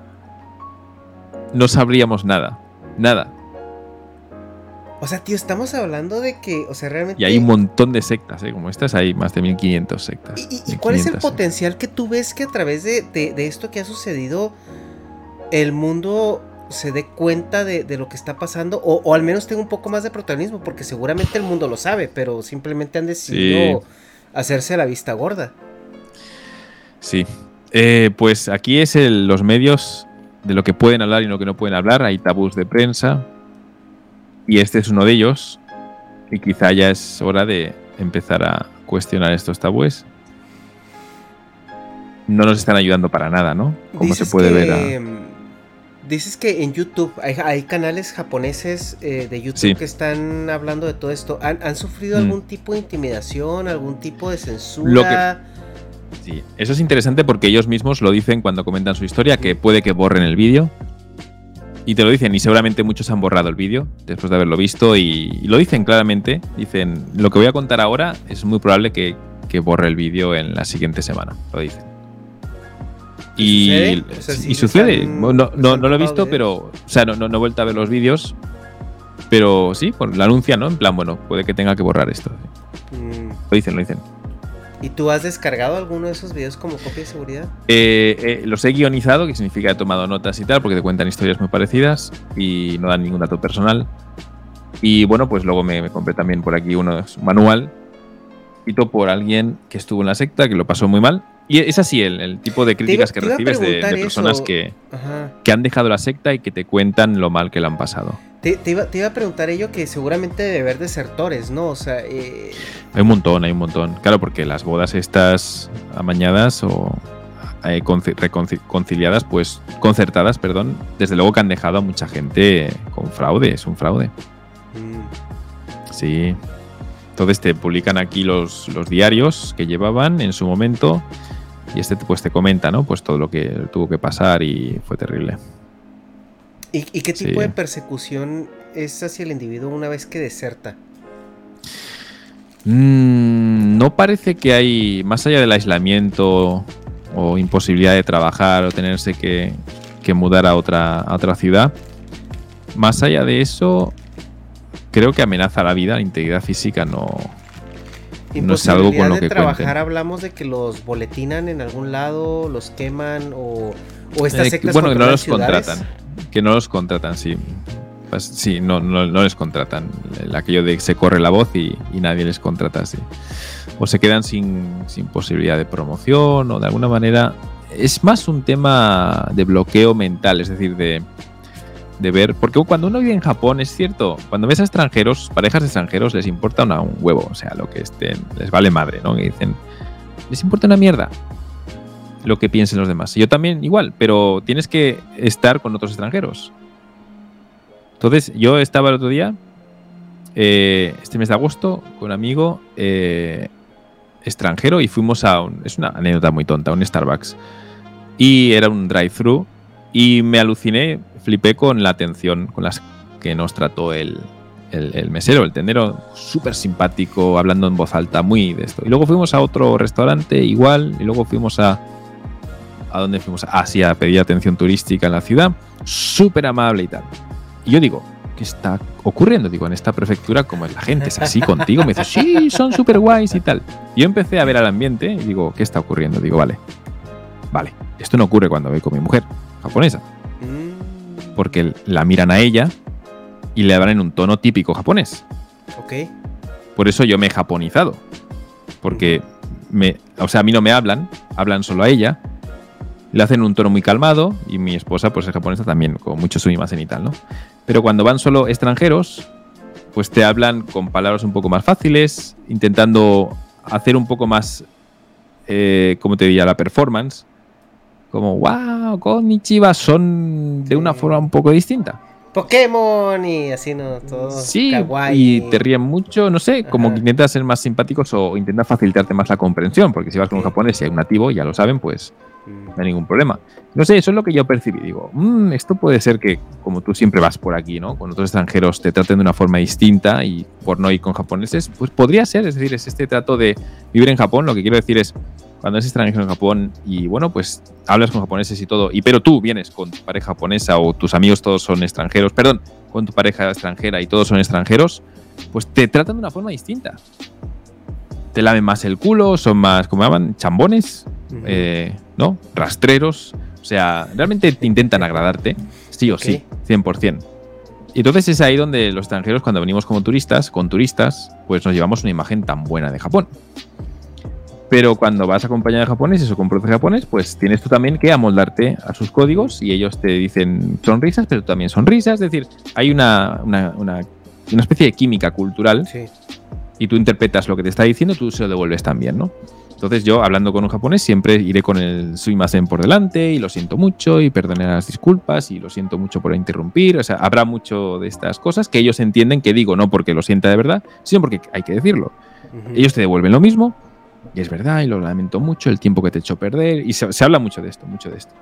No sabríamos nada. Nada. O sea, tío, estamos hablando de que, o sea, realmente... Y hay un montón de sectas, ¿eh? Como estas hay más de 1500 sectas. ¿Y, cuál es el potencial que tú ves que a través de, de esto que ha sucedido, el mundo se dé cuenta de, lo que está pasando o, al menos tenga un poco más de protagonismo, porque seguramente el mundo lo sabe, pero simplemente han decidido hacerse la vista gorda. Sí, eh, pues aquí es los medios de lo que pueden hablar y lo que no pueden hablar, hay tabús de prensa y este es uno de ellos y quizá ya es hora de empezar a cuestionar estos tabúes. No nos están ayudando para nada, ¿no? Como se puede ver. A Dices que en YouTube hay, canales japoneses eh, de YouTube que están hablando de todo esto. ¿Han, sufrido mm. algún tipo de intimidación, algún tipo de censura? Sí, eso es interesante porque ellos mismos lo dicen cuando comentan su historia, que puede que borren el vídeo. Y te lo dicen, y seguramente muchos han borrado el vídeo después de haberlo visto, y, lo dicen claramente. Dicen, lo que voy a contar ahora es muy probable que, que borre el vídeo en la siguiente semana. Lo dicen. Y, sucede. no, no, no, lo he visto, pero. O sea, no, no, he vuelto a ver los vídeos. Pero sí, pues la anuncia, ¿no? En plan, bueno, puede que tenga que borrar esto. Mm. Lo dicen, lo dicen. ¿Y tú has descargado alguno de esos vídeos como copia de seguridad? Eh, eh, los he guionizado, que significa he tomado notas y tal, porque te cuentan historias muy parecidas y no dan ningún dato personal. Y bueno, pues luego me, compré también por aquí uno manual, escrito por alguien que estuvo en la secta, que lo pasó muy mal y es así el, tipo de críticas que recibes de, personas que, que, han dejado la secta y que te cuentan lo mal que le han pasado. Te, iba, a preguntar ello que seguramente debe haber desertores, ¿no? O sea... Eh, hay un montón, hay un montón. Claro, porque las bodas estas amañadas o eh, reconciliadas, pues concertadas, perdón, desde luego que han dejado a mucha gente con fraude, es un fraude. Mm. Sí. Entonces te publican aquí los, los diarios que llevaban en su momento y este pues te comenta, ¿no? Pues todo lo que tuvo que pasar y fue terrible. ¿Y, qué tipo de persecución es hacia el individuo una vez que deserta? Mm, no parece que hay, más allá del aislamiento o imposibilidad de trabajar o tenerse que, que mudar a otra, a otra ciudad, más allá de eso, creo que amenaza la vida, la integridad física no, no es algo con lo que trabajar hablamos de que los boletinan en algún lado, los queman o, o estas eh, Bueno, que no los contratan. Que no los contratan, sí. Pues, sí, no, no, les contratan. Aquello de que se corre la voz y, nadie les contrata, sí. O se quedan sin, sin posibilidad de promoción o de alguna manera. Es más un tema de bloqueo mental, es decir, de de ver, porque cuando uno vive en Japón, es cierto, cuando ves a extranjeros, parejas de extranjeros, les importa un huevo, o sea, lo que estén, les vale madre, ¿no? Que dicen, les importa una mierda lo que piensen los demás. Yo también igual, pero tienes que estar con otros extranjeros. Entonces, yo estaba el otro día, eh, este mes de agosto, con un amigo eh, extranjero y fuimos a un, es una anécdota muy tonta, un Starbucks. Y era un drive-thru y me aluciné flipé con la atención con las que nos trató el, mesero, el tendero, súper simpático, hablando en voz alta, muy de esto. Y luego fuimos a otro restaurante igual, y luego fuimos a... ¿A dónde fuimos? Ah, sí, a pedir atención turística en la ciudad, súper amable y tal. Y yo digo, ¿qué está ocurriendo? Digo, en esta prefectura, como es la gente, es así contigo. Me dice, sí, son súper guays y tal. Yo empecé a ver al ambiente y digo, ¿qué está ocurriendo? Digo, vale, vale, esto no ocurre cuando voy con mi mujer japonesa porque la miran a ella y le hablan en un tono típico japonés. Ok. Por eso yo me he japonizado. Porque, me, o sea, a mí no me hablan, hablan solo a ella. Le hacen un tono muy calmado y mi esposa, pues es japonesa también, con mucho sumimasen y tal, ¿no? Pero cuando van solo extranjeros, pues te hablan con palabras un poco más fáciles, intentando hacer un poco más, eh, como te diría, la performance, como, wow, Konnichiwa, son de una forma un poco distinta. Pokémon y así, ¿no? Todo sí, y te ríen mucho, no sé, como que intentas ser más simpáticos o intentas facilitarte más la comprensión, porque si vas con un japonés y hay un nativo, ya lo saben, pues mm. no hay ningún problema. No sé, eso es lo que yo percibí. Digo, mmm, esto puede ser que, como tú siempre vas por aquí, ¿no? Con otros extranjeros te traten de una forma distinta y por no ir con japoneses, pues podría ser, es decir, es este trato de vivir en Japón. Lo que quiero decir es, cuando eres extranjero en Japón y bueno, pues hablas con japoneses y todo, y pero tú vienes con tu pareja japonesa o tus amigos todos son extranjeros, perdón, con tu pareja extranjera y todos son extranjeros, pues te tratan de una forma distinta. Te laven más el culo, son más, ¿cómo llaman? Chambones, eh, ¿no? Rastreros. O sea, realmente te intentan agradarte, sí o sí, 100%. Y entonces es ahí donde los extranjeros, cuando venimos como turistas, con turistas, pues nos llevamos una imagen tan buena de Japón. Pero cuando vas acompañado de japoneses o con profe japonés, pues tienes tú también que amoldarte a sus códigos y ellos te dicen sonrisas, pero también sonrisas. Es decir, hay una, una, especie de química cultural y tú interpretas lo que te está diciendo, tú se lo devuelves también, ¿no? Entonces yo, hablando con un japonés, siempre iré con el suimasen por delante y lo siento mucho y perdone las disculpas y lo siento mucho por interrumpir. O sea, habrá mucho de estas cosas que ellos entienden que digo no porque lo sienta de verdad, sino porque hay que decirlo. Ellos te devuelven lo mismo y es verdad, y lo lamento mucho, el tiempo que te he hecho perder. Y se, habla mucho de esto, mucho de esto.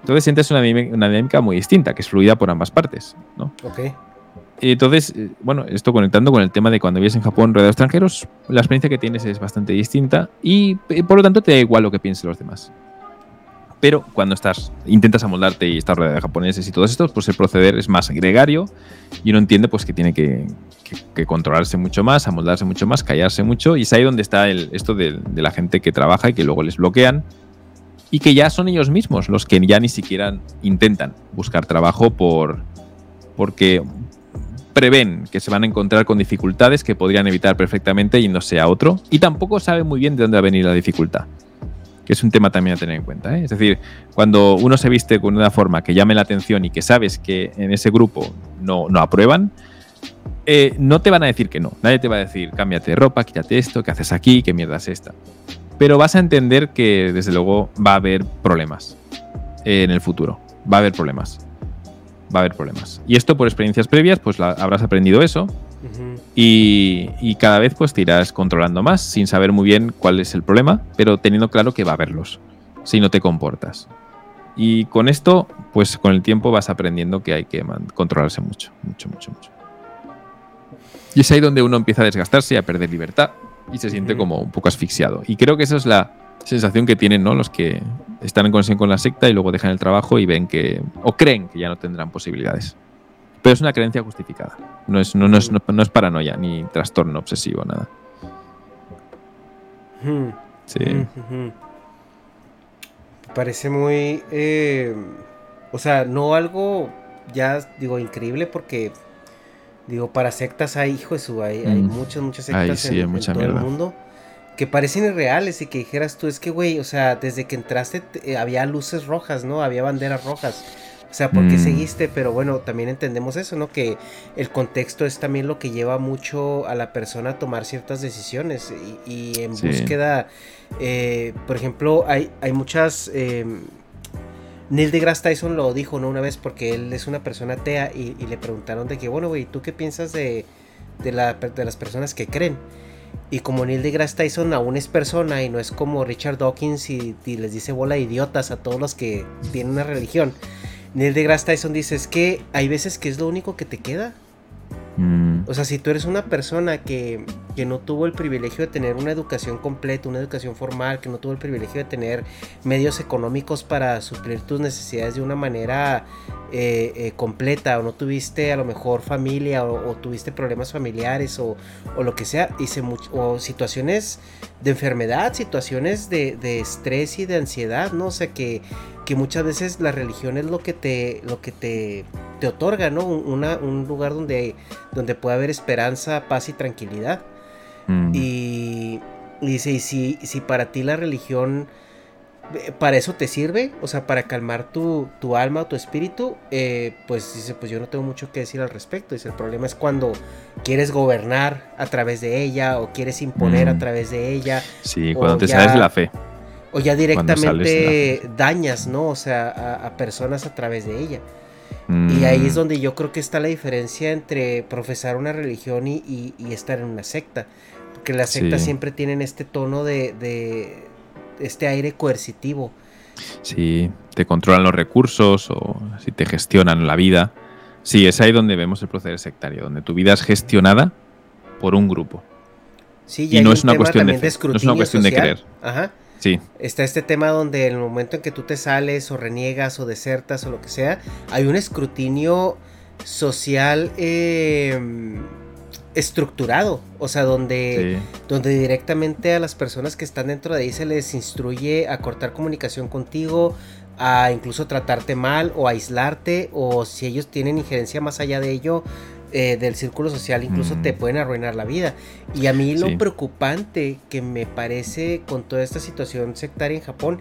Entonces sientes una, una, dinámica muy distinta, que es fluida por ambas partes, ¿no? Ok. Y entonces, eh, bueno, esto conectando con el tema de cuando vives en Japón rodeado de extranjeros, la experiencia que tienes es bastante distinta y eh, por lo tanto te da igual lo que piensen los demás. Pero cuando estás, intentas amoldarte y estás rodeado de japoneses y todo esto, pues el proceder es más gregario y uno entiende pues que tiene que, controlarse mucho más, amoldarse mucho más, callarse mucho. Y es ahí donde está el, esto de, la gente que trabaja y que luego les bloquean y que ya son ellos mismos los que ya ni siquiera intentan buscar trabajo por porque prevén que se van a encontrar con dificultades que podrían evitar perfectamente y no sea otro y tampoco saben muy bien de dónde va a venir la dificultad que es un tema también a tener en cuenta. ¿eh? Es decir, cuando uno se viste con una forma que llame la atención y que sabes que en ese grupo no, no aprueban, eh, no te van a decir que no. Nadie te va a decir, cámbiate de ropa, quítate esto, ¿qué haces aquí? ¿Qué mierda es esta? Pero vas a entender que desde luego va a haber problemas en el futuro. Va a haber problemas. Va a haber problemas. Y esto por experiencias previas, pues habrás aprendido eso y, cada vez pues te irás controlando más sin saber muy bien cuál es el problema, pero teniendo claro que va a haberlos si no te comportas. Y con esto, pues con el tiempo vas aprendiendo que hay que controlarse mucho, mucho, mucho, mucho. Y es ahí donde uno empieza a desgastarse y a perder libertad y se siente como un poco asfixiado. Y creo que esa es la sensación que tienen ¿no? los que están en conexión con la secta y luego dejan el trabajo y ven que, o creen que ya no tendrán posibilidades. Pero es una creencia justificada. No es, no, es, no, es paranoia ni trastorno obsesivo, nada. Hmm. Sí. Parece muy. Eh, o sea, no algo ya, digo, increíble porque. Digo, para sectas hay, hijo de su, hay, hay mm. muchas, muchas sectas en, todo el mundo que parecen irreales y que dijeras tú, es que, güey, o sea, desde que entraste eh, había luces rojas, ¿no? Había banderas rojas. O sea, ¿por qué mm. seguiste? Pero bueno, también entendemos eso, ¿no? Que el contexto es también lo que lleva mucho a la persona a tomar ciertas decisiones y, en búsqueda, eh, por ejemplo, hay, hay muchas... Eh, Neil deGrasse Tyson lo dijo, ¿no? Una vez porque él es una persona atea y, le preguntaron de que, bueno, güey, ¿tú qué piensas de, de, la, de las personas que creen? Y como Neil deGrasse Tyson aún es persona y no es como Richard Dawkins y, y les dice bola de idiotas a todos los que tienen una religión, Neil deGrasse Tyson dice, es que hay veces que es lo único que te queda. Mm. O sea, si tú eres una persona que, que, no tuvo el privilegio de tener una educación completa, una educación formal, que no tuvo el privilegio de tener medios económicos para suplir tus necesidades de una manera eh, eh, completa, o no tuviste a lo mejor familia, o, tuviste problemas familiares, o, o lo que sea, y o situaciones de enfermedad, situaciones de, de, estrés y de ansiedad, ¿no? O sea, que, que muchas veces la religión es lo que te, lo que te, te otorga, ¿no? un lugar donde, donde puede haber esperanza, paz y tranquilidad. Mm. Y, dice, y si, si para ti la religión eh, para eso te sirve, o sea, para calmar tu, tu alma o tu espíritu, eh, pues dice, pues yo no tengo mucho que decir al respecto. Dice, el problema es cuando quieres gobernar a través de ella o quieres imponer a Mm. través de ella. Sí, cuando te ya- sales de la fe. O ya directamente dañas, ¿no? O sea, a, a personas a través de ella. Y ahí es Mm, donde yo creo que está la diferencia entre profesar una religión y, y- y estar en una secta. Porque las sectas Sí. siempre tienen este tono de, de este aire coercitivo. Si te controlan los recursos o si te gestionan la vida. Sí, es ahí donde vemos el proceder sectario, donde tu vida es gestionada por un grupo. Sí, Y no es una cuestión de fe, no es una cuestión de creer. Ajá. Sí, Está este tema donde en el momento en que tú te sales o reniegas o desertas o lo que sea, hay un escrutinio social eh, estructurado. O sea, donde, sí. donde directamente a las personas que están dentro de ahí se les instruye a cortar comunicación contigo, a incluso tratarte mal o aislarte, o si ellos tienen injerencia más allá de ello. Eh, del círculo social incluso Mm. te pueden arruinar la vida y a mí lo Sí. preocupante que me parece con toda esta situación sectaria en Japón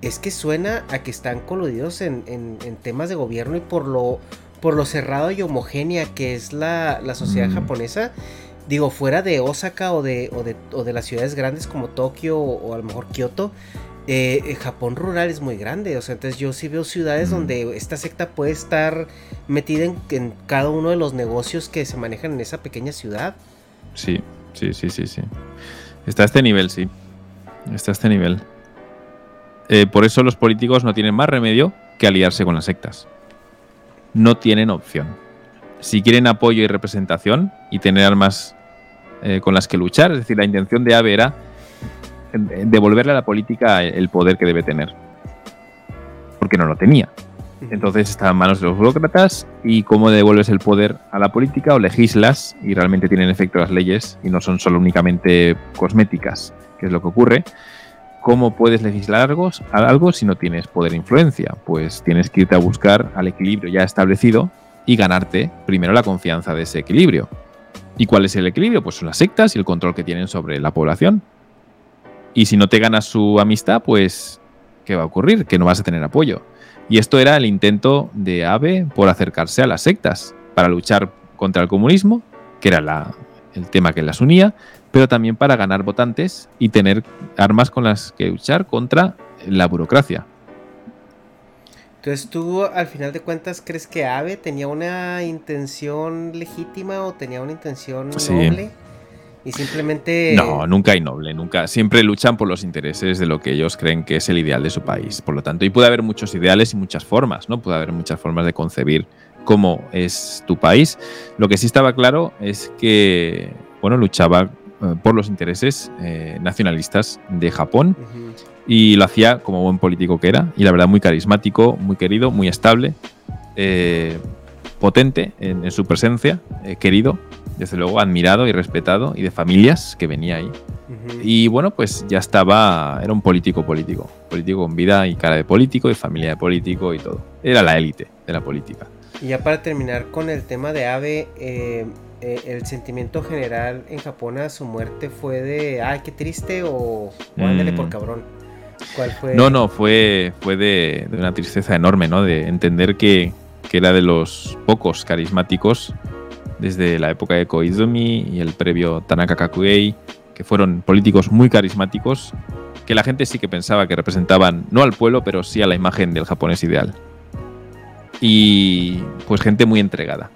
es que suena a que están coludidos en, en- en temas de gobierno y por lo, por lo cerrado y homogénea que es la, la sociedad Mm. japonesa. Digo, fuera de Osaka o de, o de, o de las ciudades grandes como Tokio o, o a lo mejor Kioto, eh, eh, Japón rural es muy grande. O sea, entonces yo sí veo ciudades Mm. donde esta secta puede estar metida en, en cada uno de los negocios que se manejan en esa pequeña ciudad. Sí, sí, sí, sí, sí. Está a este nivel, sí. Está a este nivel. Eh, por eso los políticos no tienen más remedio que aliarse con las sectas. No tienen opción. Si quieren apoyo y representación y tener armas eh, con las que luchar, es decir, la intención de AVE era devolverle a la política el poder que debe tener. Porque no lo tenía. Entonces está en manos de los burócratas y cómo devuelves el poder a la política o legislas y realmente tienen efecto las leyes y no son solo únicamente cosméticas, que es lo que ocurre. ¿Cómo puedes legislar algo, algo si no tienes poder e influencia? Pues tienes que irte a buscar al equilibrio ya establecido y ganarte primero la confianza de ese equilibrio. ¿Y cuál es el equilibrio? Pues son las sectas y el control que tienen sobre la población. Y si no te ganas su amistad, pues ¿qué va a ocurrir? Que no vas a tener apoyo. Y esto era el intento de AVE por acercarse a las sectas, para luchar contra el comunismo, que era la- el tema que las unía, pero también para ganar votantes y tener armas con las que luchar contra la burocracia. Entonces tú al final de cuentas crees que Abe tenía una intención legítima o tenía una intención Sí. Y simplemente No, nunca hay noble, nunca. Siempre luchan por los intereses de lo que ellos creen que es el ideal de su país. Por lo tanto, y puede haber muchos ideales y muchas formas, ¿no? Puede haber muchas formas de concebir cómo es tu país. Lo que sí estaba claro es que, bueno, luchaba eh, por los intereses eh, nacionalistas de Japón y lo hacía como buen político que era y la verdad muy carismático, muy querido, muy estable, eh, potente en, en su presencia, eh, querido, desde luego admirado y respetado y de familias que venía ahí. Y bueno, pues ya estaba, era un político político, político con vida y cara de político y familia de político y todo. Era la élite de la política. Y ya para terminar con el tema de Abe, eh, eh, el sentimiento general en Japón a su muerte fue de, ay, qué triste o, ándale Mm. por cabrón. ¿Cuál fue? No, no, fue, fue de, de una tristeza enorme, ¿no? De entender que, que era de los pocos carismáticos desde la época de Koizumi y el previo Tanaka Kakuei, que fueron políticos muy carismáticos, que la gente sí que pensaba que representaban no al pueblo, pero sí a la imagen del japonés ideal. Y pues gente muy entregada,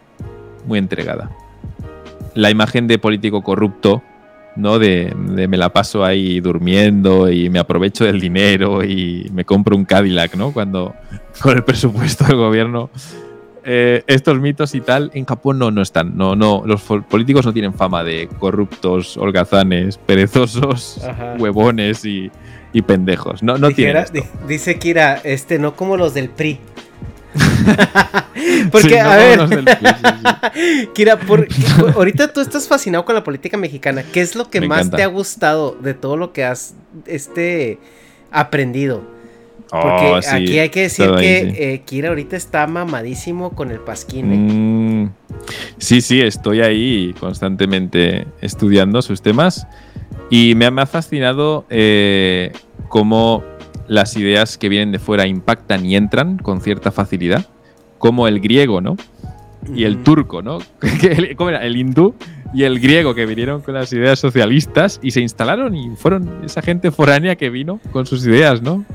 muy entregada. La imagen de político corrupto ¿no? De, de me la paso ahí durmiendo y me aprovecho del dinero y me compro un Cadillac, ¿no? Cuando con el presupuesto del gobierno. Eh, estos mitos y tal en Japón no, no están. No, no, los políticos no tienen fama de corruptos, holgazanes, perezosos, Ajá. huevones y, y pendejos. No, no tienen Dijera- esto. dice Kira, este, no como los del PRI. Porque, Sí, no a ver, los del PRI, sí, Kira, por- ahorita tú estás fascinado con la política mexicana. ¿Qué es lo que Me más encanta. te ha gustado de todo lo que has este, aprendido? Oh, Porque sí, aquí hay que decir ahí, que sí. eh, Kira ahorita está mamadísimo con el pasquín. ¿eh? Mm, sí, sí, estoy ahí constantemente estudiando sus temas y me ha, me ha fascinado eh, cómo las ideas que vienen de fuera impactan y entran con cierta facilidad, como el griego, ¿no? Y el turco, ¿no? ¿Cómo era? El hindú y el griego que vinieron con las ideas socialistas y se instalaron y fueron esa gente foránea que vino con sus ideas, ¿no?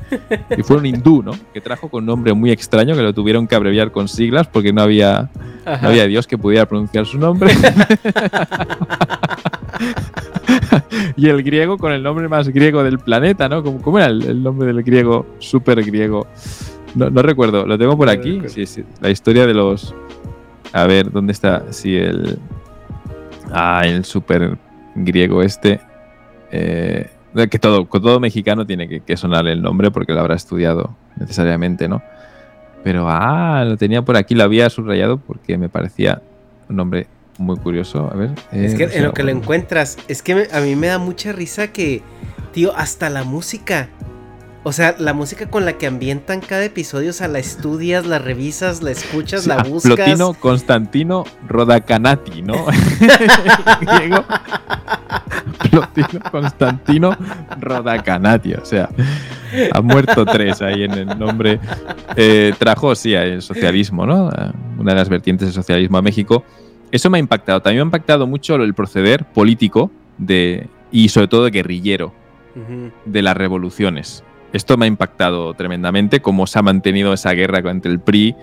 Y fueron hindú, ¿no? Que trajo con un nombre muy extraño que lo tuvieron que abreviar con siglas porque no había, no había Dios que pudiera pronunciar su nombre. y el griego con el nombre más griego del planeta, ¿no? ¿Cómo, era el, nombre del griego, súper griego? No, recuerdo, lo tengo por aquí. Sí, sí, la historia de los. A ver, ¿dónde está? Sí, el. Ah, el súper griego este. Eh, que todo, todo mexicano tiene que, que, sonar el nombre porque lo habrá estudiado necesariamente, ¿no? Pero, ah, lo tenía por aquí, lo había subrayado porque me parecía un nombre muy curioso. A ver. es que eh, en lo que lo encuentras, es que a mí me da mucha risa que, tío, hasta la música. O sea, la música con la que ambientan cada episodio, o sea, la estudias, la revisas, la escuchas, la buscas. Plotino Constantino Rodacanati, ¿no? Plotino Constantino Rodacanati, o sea, ha muerto tres ahí en el nombre. Eh, trajo, sí, el socialismo, ¿no? Una de las vertientes del socialismo a México eso me ha impactado. También me ha impactado mucho el proceder político de, y sobre todo de guerrillero de las revoluciones. Esto me ha impactado tremendamente, cómo se ha mantenido esa guerra entre el PRI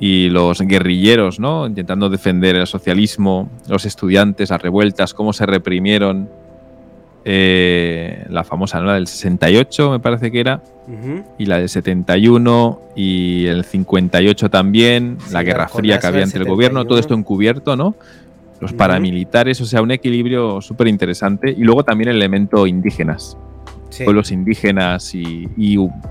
y los guerrilleros, ¿no? Intentando defender el socialismo, los estudiantes, las revueltas, cómo se reprimieron eh, la famosa, ¿no? La del 68, me parece que era, y la del 71 y el 58 también, la Guerra Fría que había entre el gobierno, todo esto encubierto, ¿no? Los paramilitares, o sea, un equilibrio súper interesante. Y luego también el elemento indígenas. Pueblos indígenas y,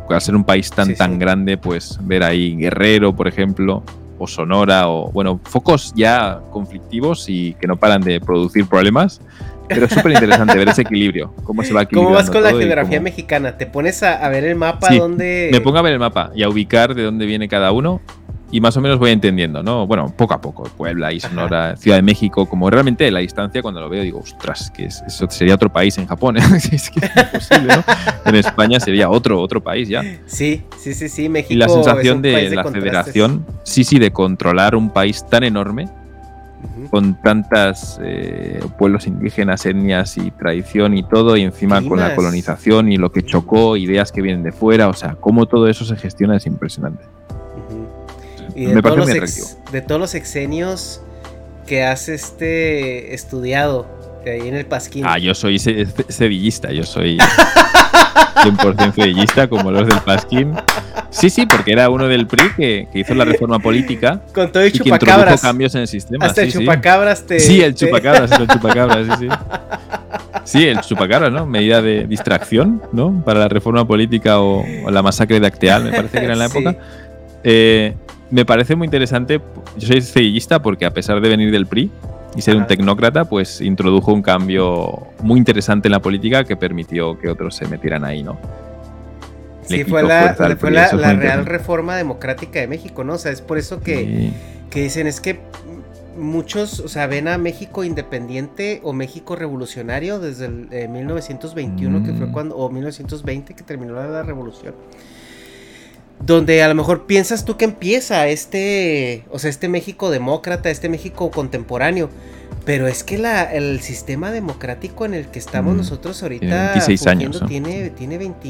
al ser un país tan, tan grande, pues ver ahí Guerrero, por ejemplo, o Sonora, o bueno, focos ya conflictivos y que no paran de producir problemas pero es súper interesante ver ese equilibrio, cómo se va ¿Cómo vas con la geografía mexicana? ¿Te pones a, ver el mapa donde...? me pongo a ver el mapa y a ubicar de dónde viene cada uno y más o menos voy entendiendo, ¿no? Bueno, poco a poco, Puebla y Sonora, Ciudad de México, como realmente la distancia cuando lo veo digo, ostras, que eso sería otro país en Japón, ¿eh? es que es imposible, ¿no? En España sería otro, otro país ya. Sí, sí, sí, sí, México. Y la sensación de, la federación, sí, sí, de controlar un país tan enorme con tantas eh, pueblos indígenas, etnias y tradición y todo, y encima con la colonización y lo que chocó, ideas que vienen de fuera, o sea, cómo todo eso se gestiona es impresionante. Y de, todos los de todos los exenios que has este estudiado ahí en el Pasquín. Ah, yo soy sevillista, yo soy 100% sevillista como los del Pasquín. Sí, sí, porque era uno del PRI que, hizo la reforma política. Con todo y, chupacabras. cambios en el sistema. Hasta el sí, chupacabras te. Sí, el chupacabras, el chupacabras, sí, sí. Sí, el chupacabras, ¿no? Medida de distracción, ¿no? Para la reforma política o, la masacre de Acteal, me parece que era en la época. Eh, me parece muy interesante. Yo soy sevillista porque, a pesar de venir del PRI y ser un tecnócrata, pues introdujo un cambio muy interesante en la política que permitió que otros se metieran ahí, ¿no? sí, fue la, fue la, real reforma democrática de México, ¿no? O sea, es por eso que, que dicen, es que muchos, o sea, ven a México independiente o México revolucionario desde el 1921, que fue mm. cuando, o 1920, que terminó la revolución. Donde a lo mejor piensas tú que empieza este, o sea, este México demócrata, este México contemporáneo. Pero es que la, el sistema democrático en el que estamos mm. nosotros ahorita 26 años, tiene, tiene 20,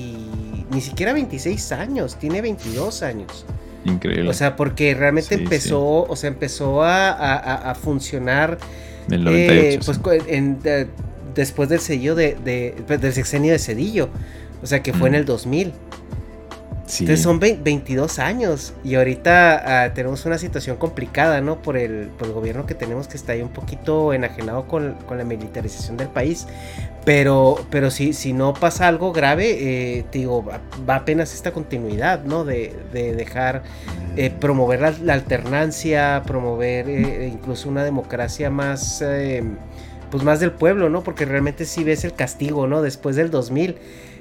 ni siquiera 26 años, tiene 22 años. Increíble. O sea, porque realmente empezó, o sea, empezó a, funcionar. En el 98. Eh, pues después del sello de, pues, del sexenio de Cedillo. O sea, que fue en el 2000. Entonces son 22 años y ahorita ah, tenemos una situación complicada, ¿no? Por el, por el, gobierno que tenemos que está ahí un poquito enajenado con, la militarización del país. Pero, pero si, si no pasa algo grave, eh, digo, va apenas esta continuidad, ¿no? De, dejar, eh, promover la, alternancia, promover eh, incluso una democracia más, pues más del pueblo, ¿no? Porque realmente sí ves el castigo, ¿no? Después del 2000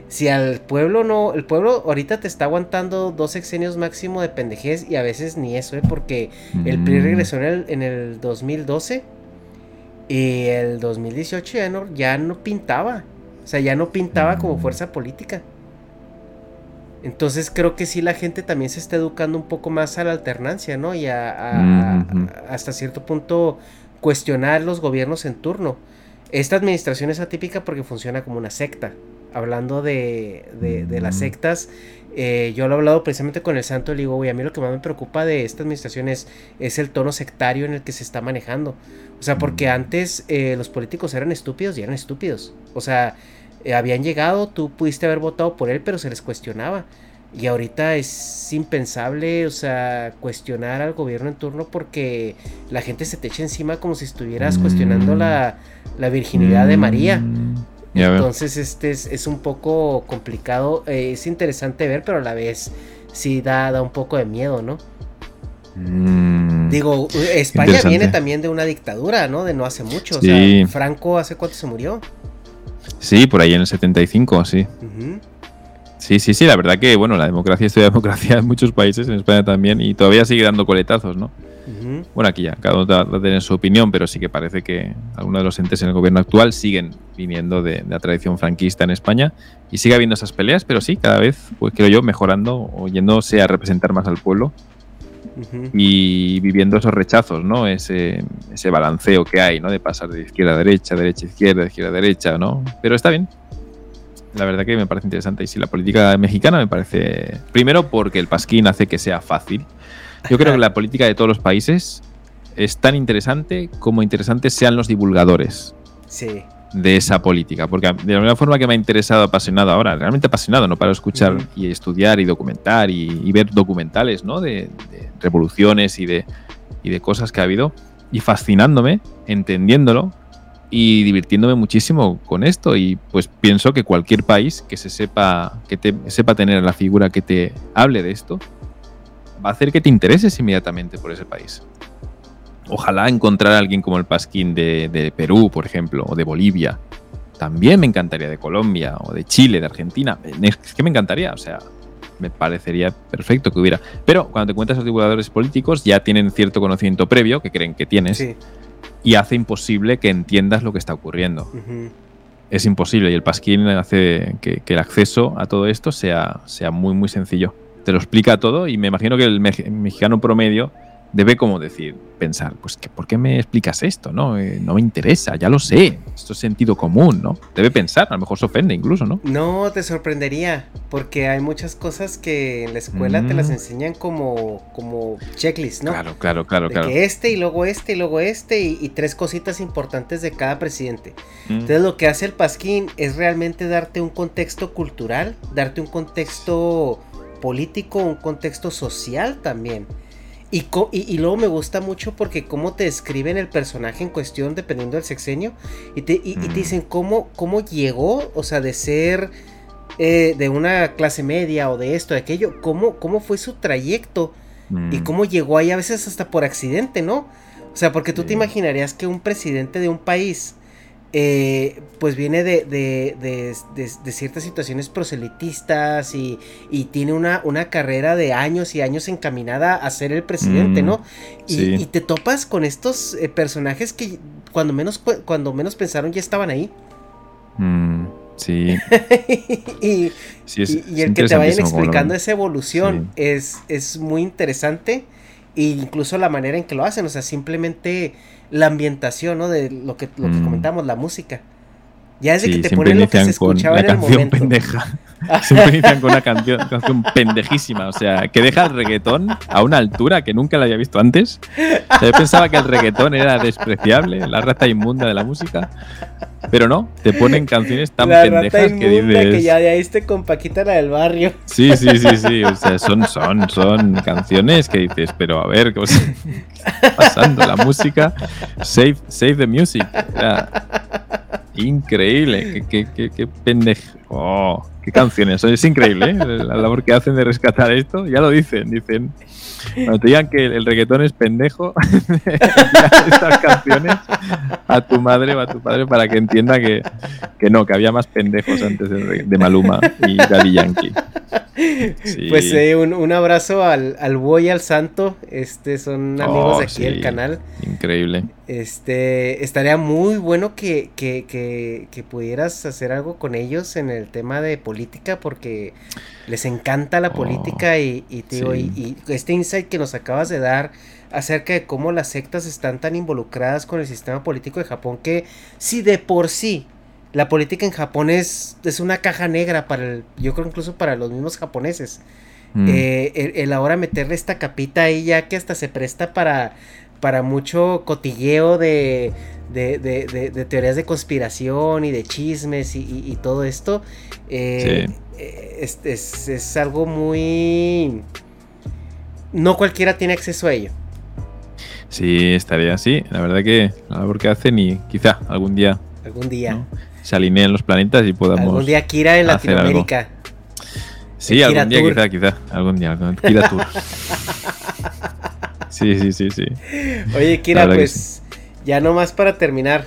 si al pueblo no, el pueblo ahorita te está aguantando dos sexenios máximo de pendejez y a veces ni eso, ¿eh? porque el PRI mm. regresó en el, en el 2012 y el 2018 ya no, ya no pintaba, o sea, ya no pintaba como mm. fuerza política. Entonces creo que sí la gente también se está educando un poco más a la alternancia, ¿no? Y a, hasta cierto punto cuestionar los gobiernos en turno. Esta administración es atípica porque funciona como una secta. Hablando de, de, las mm. sectas, eh, yo lo he hablado precisamente con el santo y digo, a mí lo que más me preocupa de esta administración es, el tono sectario en el que se está manejando. O sea, porque mm. antes eh, los políticos eran estúpidos y eran estúpidos. O sea, eh, habían llegado, tú pudiste haber votado por él, pero se les cuestionaba. Y ahorita es impensable, o sea, cuestionar al gobierno en turno porque la gente se te echa encima como si estuvieras cuestionando la, virginidad de María. Entonces, este es, un poco complicado. Eh, es interesante ver, pero a la vez sí da, da un poco de miedo, ¿no? Mm. Digo, España viene también de una dictadura, ¿no? De no hace mucho. O sea, Franco, ¿hace cuánto se murió? Sí, por ahí en el 75, sí. Sí, sí, sí, la verdad que, bueno, la democracia, esto de democracia en muchos países, en España también, y todavía sigue dando coletazos, ¿no? Bueno, aquí ya, cada uno va a tener su opinión, pero sí que parece que algunos de los entes en el gobierno actual siguen viniendo de, la tradición franquista en España y sigue habiendo esas peleas, pero sí, cada vez, pues creo yo, mejorando o yéndose a representar más al pueblo y viviendo esos rechazos, ¿no? Ese, ese balanceo que hay, ¿no? De pasar de izquierda a derecha, derecha a izquierda, de izquierda a derecha, ¿no? Pero está bien. La verdad que me parece interesante. Y si la política mexicana me parece. Primero, porque el pasquín hace que sea fácil. Yo creo que la política de todos los países es tan interesante como interesantes sean los divulgadores. Sí de esa política, porque de la misma forma que me ha interesado, apasionado ahora, realmente apasionado, no para escuchar y estudiar y documentar y, ver documentales, ¿no? De, revoluciones y de, y de cosas que ha habido, y fascinándome, entendiéndolo y divirtiéndome muchísimo con esto. Y pues pienso que cualquier país que se sepa, que te sepa tener la figura que te hable de esto, va a hacer que te intereses inmediatamente por ese país. Ojalá encontrar a alguien como el Pasquín de, Perú, por ejemplo, o de Bolivia. También me encantaría de Colombia, o de Chile, de Argentina. Es que me encantaría, o sea, me parecería perfecto que hubiera. Pero cuando te encuentras a los divulgadores políticos, ya tienen cierto conocimiento previo que creen que tienes. Y hace imposible que entiendas lo que está ocurriendo. Es imposible. Y el Pasquín hace que, el acceso a todo esto sea, sea muy, muy sencillo. Te lo explica todo y me imagino que el mexicano promedio debe como decir, pensar, pues que ¿por qué me explicas esto? No, eh, no me interesa, ya lo sé, esto es sentido común, ¿no? Debe pensar, a lo mejor se ofende incluso, ¿no? No, te sorprendería, porque hay muchas cosas que en la escuela te las mm. enseñan como, como checklist, ¿no? Claro, claro, claro, claro. Que este y luego este y luego este y, tres cositas importantes de cada presidente. Mm. Entonces lo que hace el Pasquín es realmente darte un contexto cultural, darte un contexto político, un contexto social también. Y, y, luego me gusta mucho porque cómo te describen el personaje en cuestión dependiendo del sexenio y te, y, te dicen cómo, cómo llegó, o sea, de ser eh, de una clase media o de esto, de aquello, cómo, cómo fue su trayecto y cómo llegó ahí a veces hasta por accidente, ¿no? O sea, porque tú te imaginarías que un presidente de un país eh, pues viene de, de, ciertas situaciones proselitistas y, tiene una, una, carrera de años y años encaminada a ser el presidente, ¿no? Y, te topas con estos eh, personajes que cuando menos, cuando menos pensaron ya estaban ahí. Mm, sí. y, el que te vayan explicando esa evolución es, es muy interesante. E incluso la manera en que lo hacen, o sea, simplemente la ambientación, ¿no? De lo que, lo que mm. comentamos, la música. Ya es de que te ponen lo que se escuchaba en el momento. Pendeja. Siempre inician con una canción, canción, pendejísima. O sea, que deja el reggaetón a una altura que nunca la había visto antes. yo pensaba que el reggaetón era despreciable, la raza inmunda de la música. Pero no, te ponen canciones tan pendejas que dices. que ya de ahí esté con Paquita la del barrio. Sí, sí, sí, sí. O sea, son, son, son canciones que dices, pero a ver, ¿qué está pasando? La música. Save, save the music. increíble. Qué, qué, qué, pendejo. Oh, qué canciones. Es increíble, ¿eh? La labor que hacen de rescatar esto. Ya lo dicen, dicen. Cuando te digan que el reggaetón es pendejo, estas canciones a tu madre o a tu padre para que entienda que, que no, que había más pendejos antes de, Maluma y Daddy Yankee. Pues eh, un, abrazo al, al búho y al santo. Este son amigos de oh, aquí del canal. Increíble. Este estaría muy bueno que, que, que, que, pudieras hacer algo con ellos en el tema de política, porque les encanta la oh, política y, y, y, este insight que nos acabas de dar acerca de cómo las sectas están tan involucradas con el sistema político de Japón que si de por sí la política en Japón es, es una caja negra para el, yo creo incluso para los mismos japoneses. Mm. Eh, el, ahora meterle esta capita ahí ya que hasta se presta para, para mucho cotilleo de, de, de, teorías de conspiración y de chismes y, todo esto. Eh, eh, es, es, es, algo muy... No cualquiera tiene acceso a ello. Sí, estaría así. La verdad que la labor que hacen y quizá algún día. Algún día se alineen los planetas y podamos. Algún día Kira en Latinoamérica. Sí, algún día, quizá, quizá. Algún día. Kira Tour. sí, sí, sí, sí. Oye, Kira, pues ya nomás para terminar.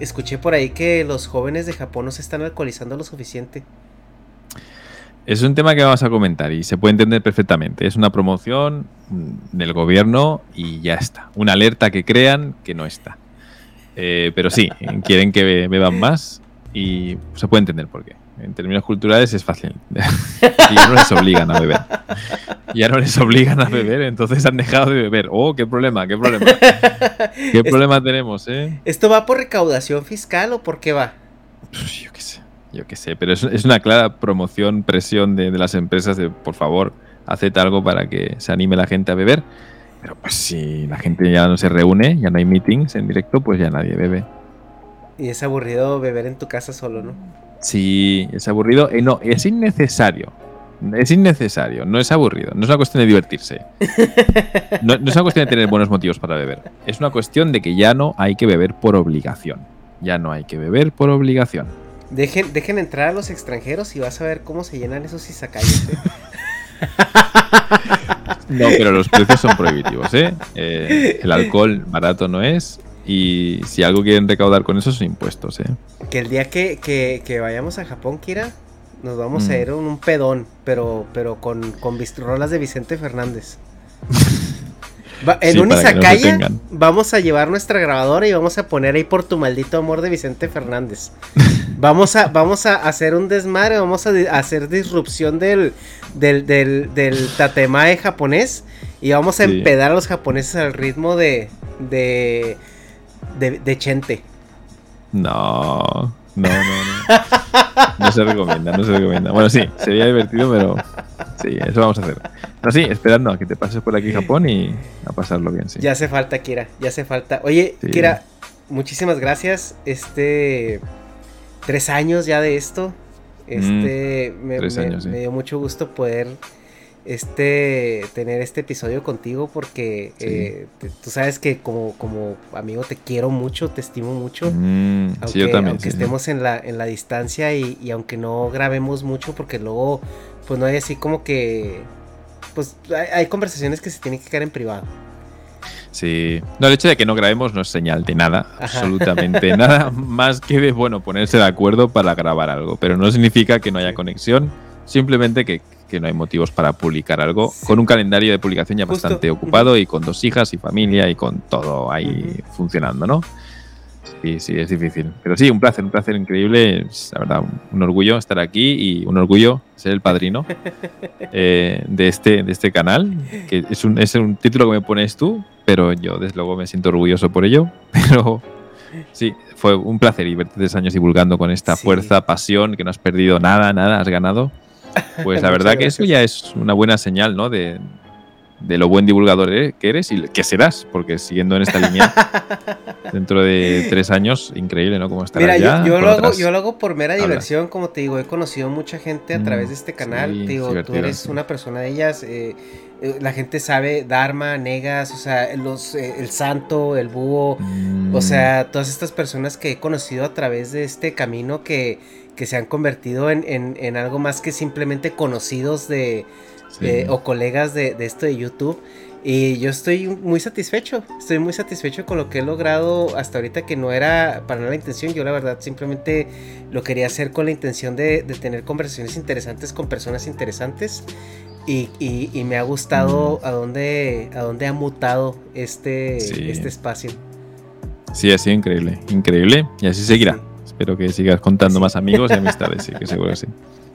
Escuché por ahí que los jóvenes de Japón no se están alcoholizando lo suficiente. Es un tema que vamos a comentar y se puede entender perfectamente. Es una promoción del gobierno y ya está. Una alerta que crean que no está. Eh, pero sí, quieren que beban más y se puede entender por qué. En términos culturales es fácil. y ya no les obligan a beber. Ya no les obligan a beber, entonces han dejado de beber. Oh, qué problema, qué problema. ¿Qué problema tenemos, eh? ¿Esto va por recaudación fiscal o por qué va? Yo qué sé, yo qué sé. Pero es, una clara promoción, presión de, de las empresas de, por favor, haced algo para que se anime la gente a beber. Pero pues si la gente ya no se reúne, ya no hay meetings en directo, pues ya nadie bebe. Y es aburrido beber en tu casa solo, ¿no? Sí, es aburrido. Eh, no, es innecesario. Es innecesario, no es aburrido. No es una cuestión de divertirse. No, es una cuestión de tener buenos motivos para beber. Es una cuestión de que ya no hay que beber por obligación. Ya no hay que beber por obligación. Dejen, dejen entrar a los extranjeros y vas a ver cómo se llenan esos izakayas. ¿eh? No, pero los precios son prohibitivos, ¿eh? ¿eh? El alcohol barato no es. Y si algo quieren recaudar con eso son impuestos, ¿eh? Que el día que, que, vayamos a Japón, Kira, nos vamos a mm. ir a un pedón, pero, pero con, con rolas de Vicente Fernández. en un izakaya vamos a llevar nuestra grabadora y vamos a poner ahí por tu maldito amor de Vicente Fernández. vamos a, vamos a hacer un desmadre, vamos a, hacer disrupción del, del, del, tatemae japonés y vamos a empedar a los japoneses al ritmo de, de, de, Chente. No, no, no, no. No se recomienda, no se recomienda. Bueno, sí, sería divertido, pero sí, eso vamos a hacer. Pero sí, esperando a que te pases por aquí Japón y a pasarlo bien, sí. Ya hace falta, Kira, ya hace falta. Oye, Kira, muchísimas gracias. Este, tres años ya de esto. Este, me, dio mucho gusto poder este tener este episodio contigo porque eh, tú sabes que como, como amigo te quiero mucho, te estimo mucho. Mm, aunque, yo también, aunque estemos en la, en la distancia y, y, aunque no grabemos mucho porque luego pues no hay así como que pues hay, conversaciones que se tienen que quedar en privado. Sí. No, el hecho de que no grabemos no es señal de nada, absolutamente nada, más que de, bueno, ponerse de acuerdo para grabar algo. Pero no significa que no haya conexión, simplemente que, no hay motivos para publicar algo, con un calendario de publicación ya bastante ocupado y con dos hijas y familia y con todo ahí funcionando, ¿no? Sí, sí, es difícil. Pero sí, un placer, un placer increíble. Es, la verdad, un orgullo estar aquí y un orgullo ser el padrino eh, de, este, de este canal. Que es un, es un título que me pones tú, pero yo desde luego me siento orgulloso por ello. Pero sí, fue un placer y verte tres años divulgando con esta fuerza, pasión, que no has perdido nada, nada, has ganado. Pues la verdad que eso ya es una buena señal, ¿no? De, de lo buen divulgador e-, que eres y que serás, porque siguiendo en esta línea, dentro de tres años, increíble, ¿no? Como estarás Mira, yo, lo hago, yo lo hago por mera diversión, como te digo, he conocido mucha gente a mm, través de este canal, te digo, tú eres una persona de ellas, eh, eh, la gente sabe Dharma, Negas, o sea, los, eh, el santo, el búho, o mm. sea, todas estas personas que he conocido a través de este camino que, que se han convertido en, en, en algo más que simplemente conocidos de o colegas de, esto de YouTube. Y yo estoy muy satisfecho, estoy muy satisfecho con lo que he logrado hasta ahorita que no era para nada la intención, yo la verdad simplemente lo quería hacer con la intención de, tener conversaciones interesantes con personas interesantes y, me ha gustado mm. a dónde, a dónde ha mutado este, este espacio. Sí, ha sido increíble, increíble y así seguirá. Espero que sigas contando más amigos y amistades, sí, que seguro que sí.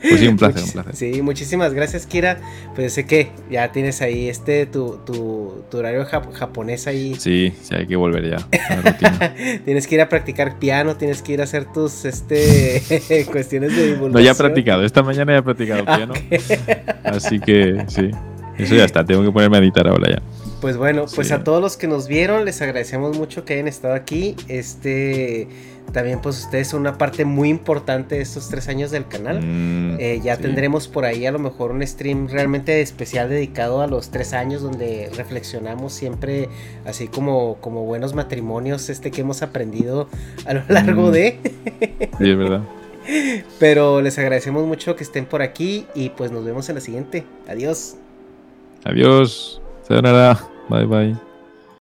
Pues sí, un placer, un placer. Sí, muchísimas gracias, Kira. Pues sé que ya tienes ahí este, tu, tu, tu horario japonés ahí. Sí, sí, hay que volver ya. tienes que ir a practicar piano, tienes que ir a hacer tus este, cuestiones de divulgación. No, ya he practicado. Esta mañana ya he practicado piano. Así que sí, eso ya está. Tengo que ponerme a editar ahora ya. Pues bueno, pues a todos los que nos vieron, les agradecemos mucho que hayan estado aquí. Este también pues ustedes son una parte muy importante de estos tres años del canal. Mm, eh, ya tendremos por ahí a lo mejor un stream realmente especial dedicado a los tres años donde reflexionamos siempre así como, como buenos matrimonios este que hemos aprendido a lo largo mm. de... sí, es verdad. Pero les agradecemos mucho que estén por aquí y pues nos vemos en la siguiente. Adiós. Adiós. Sayonara. Bye bye.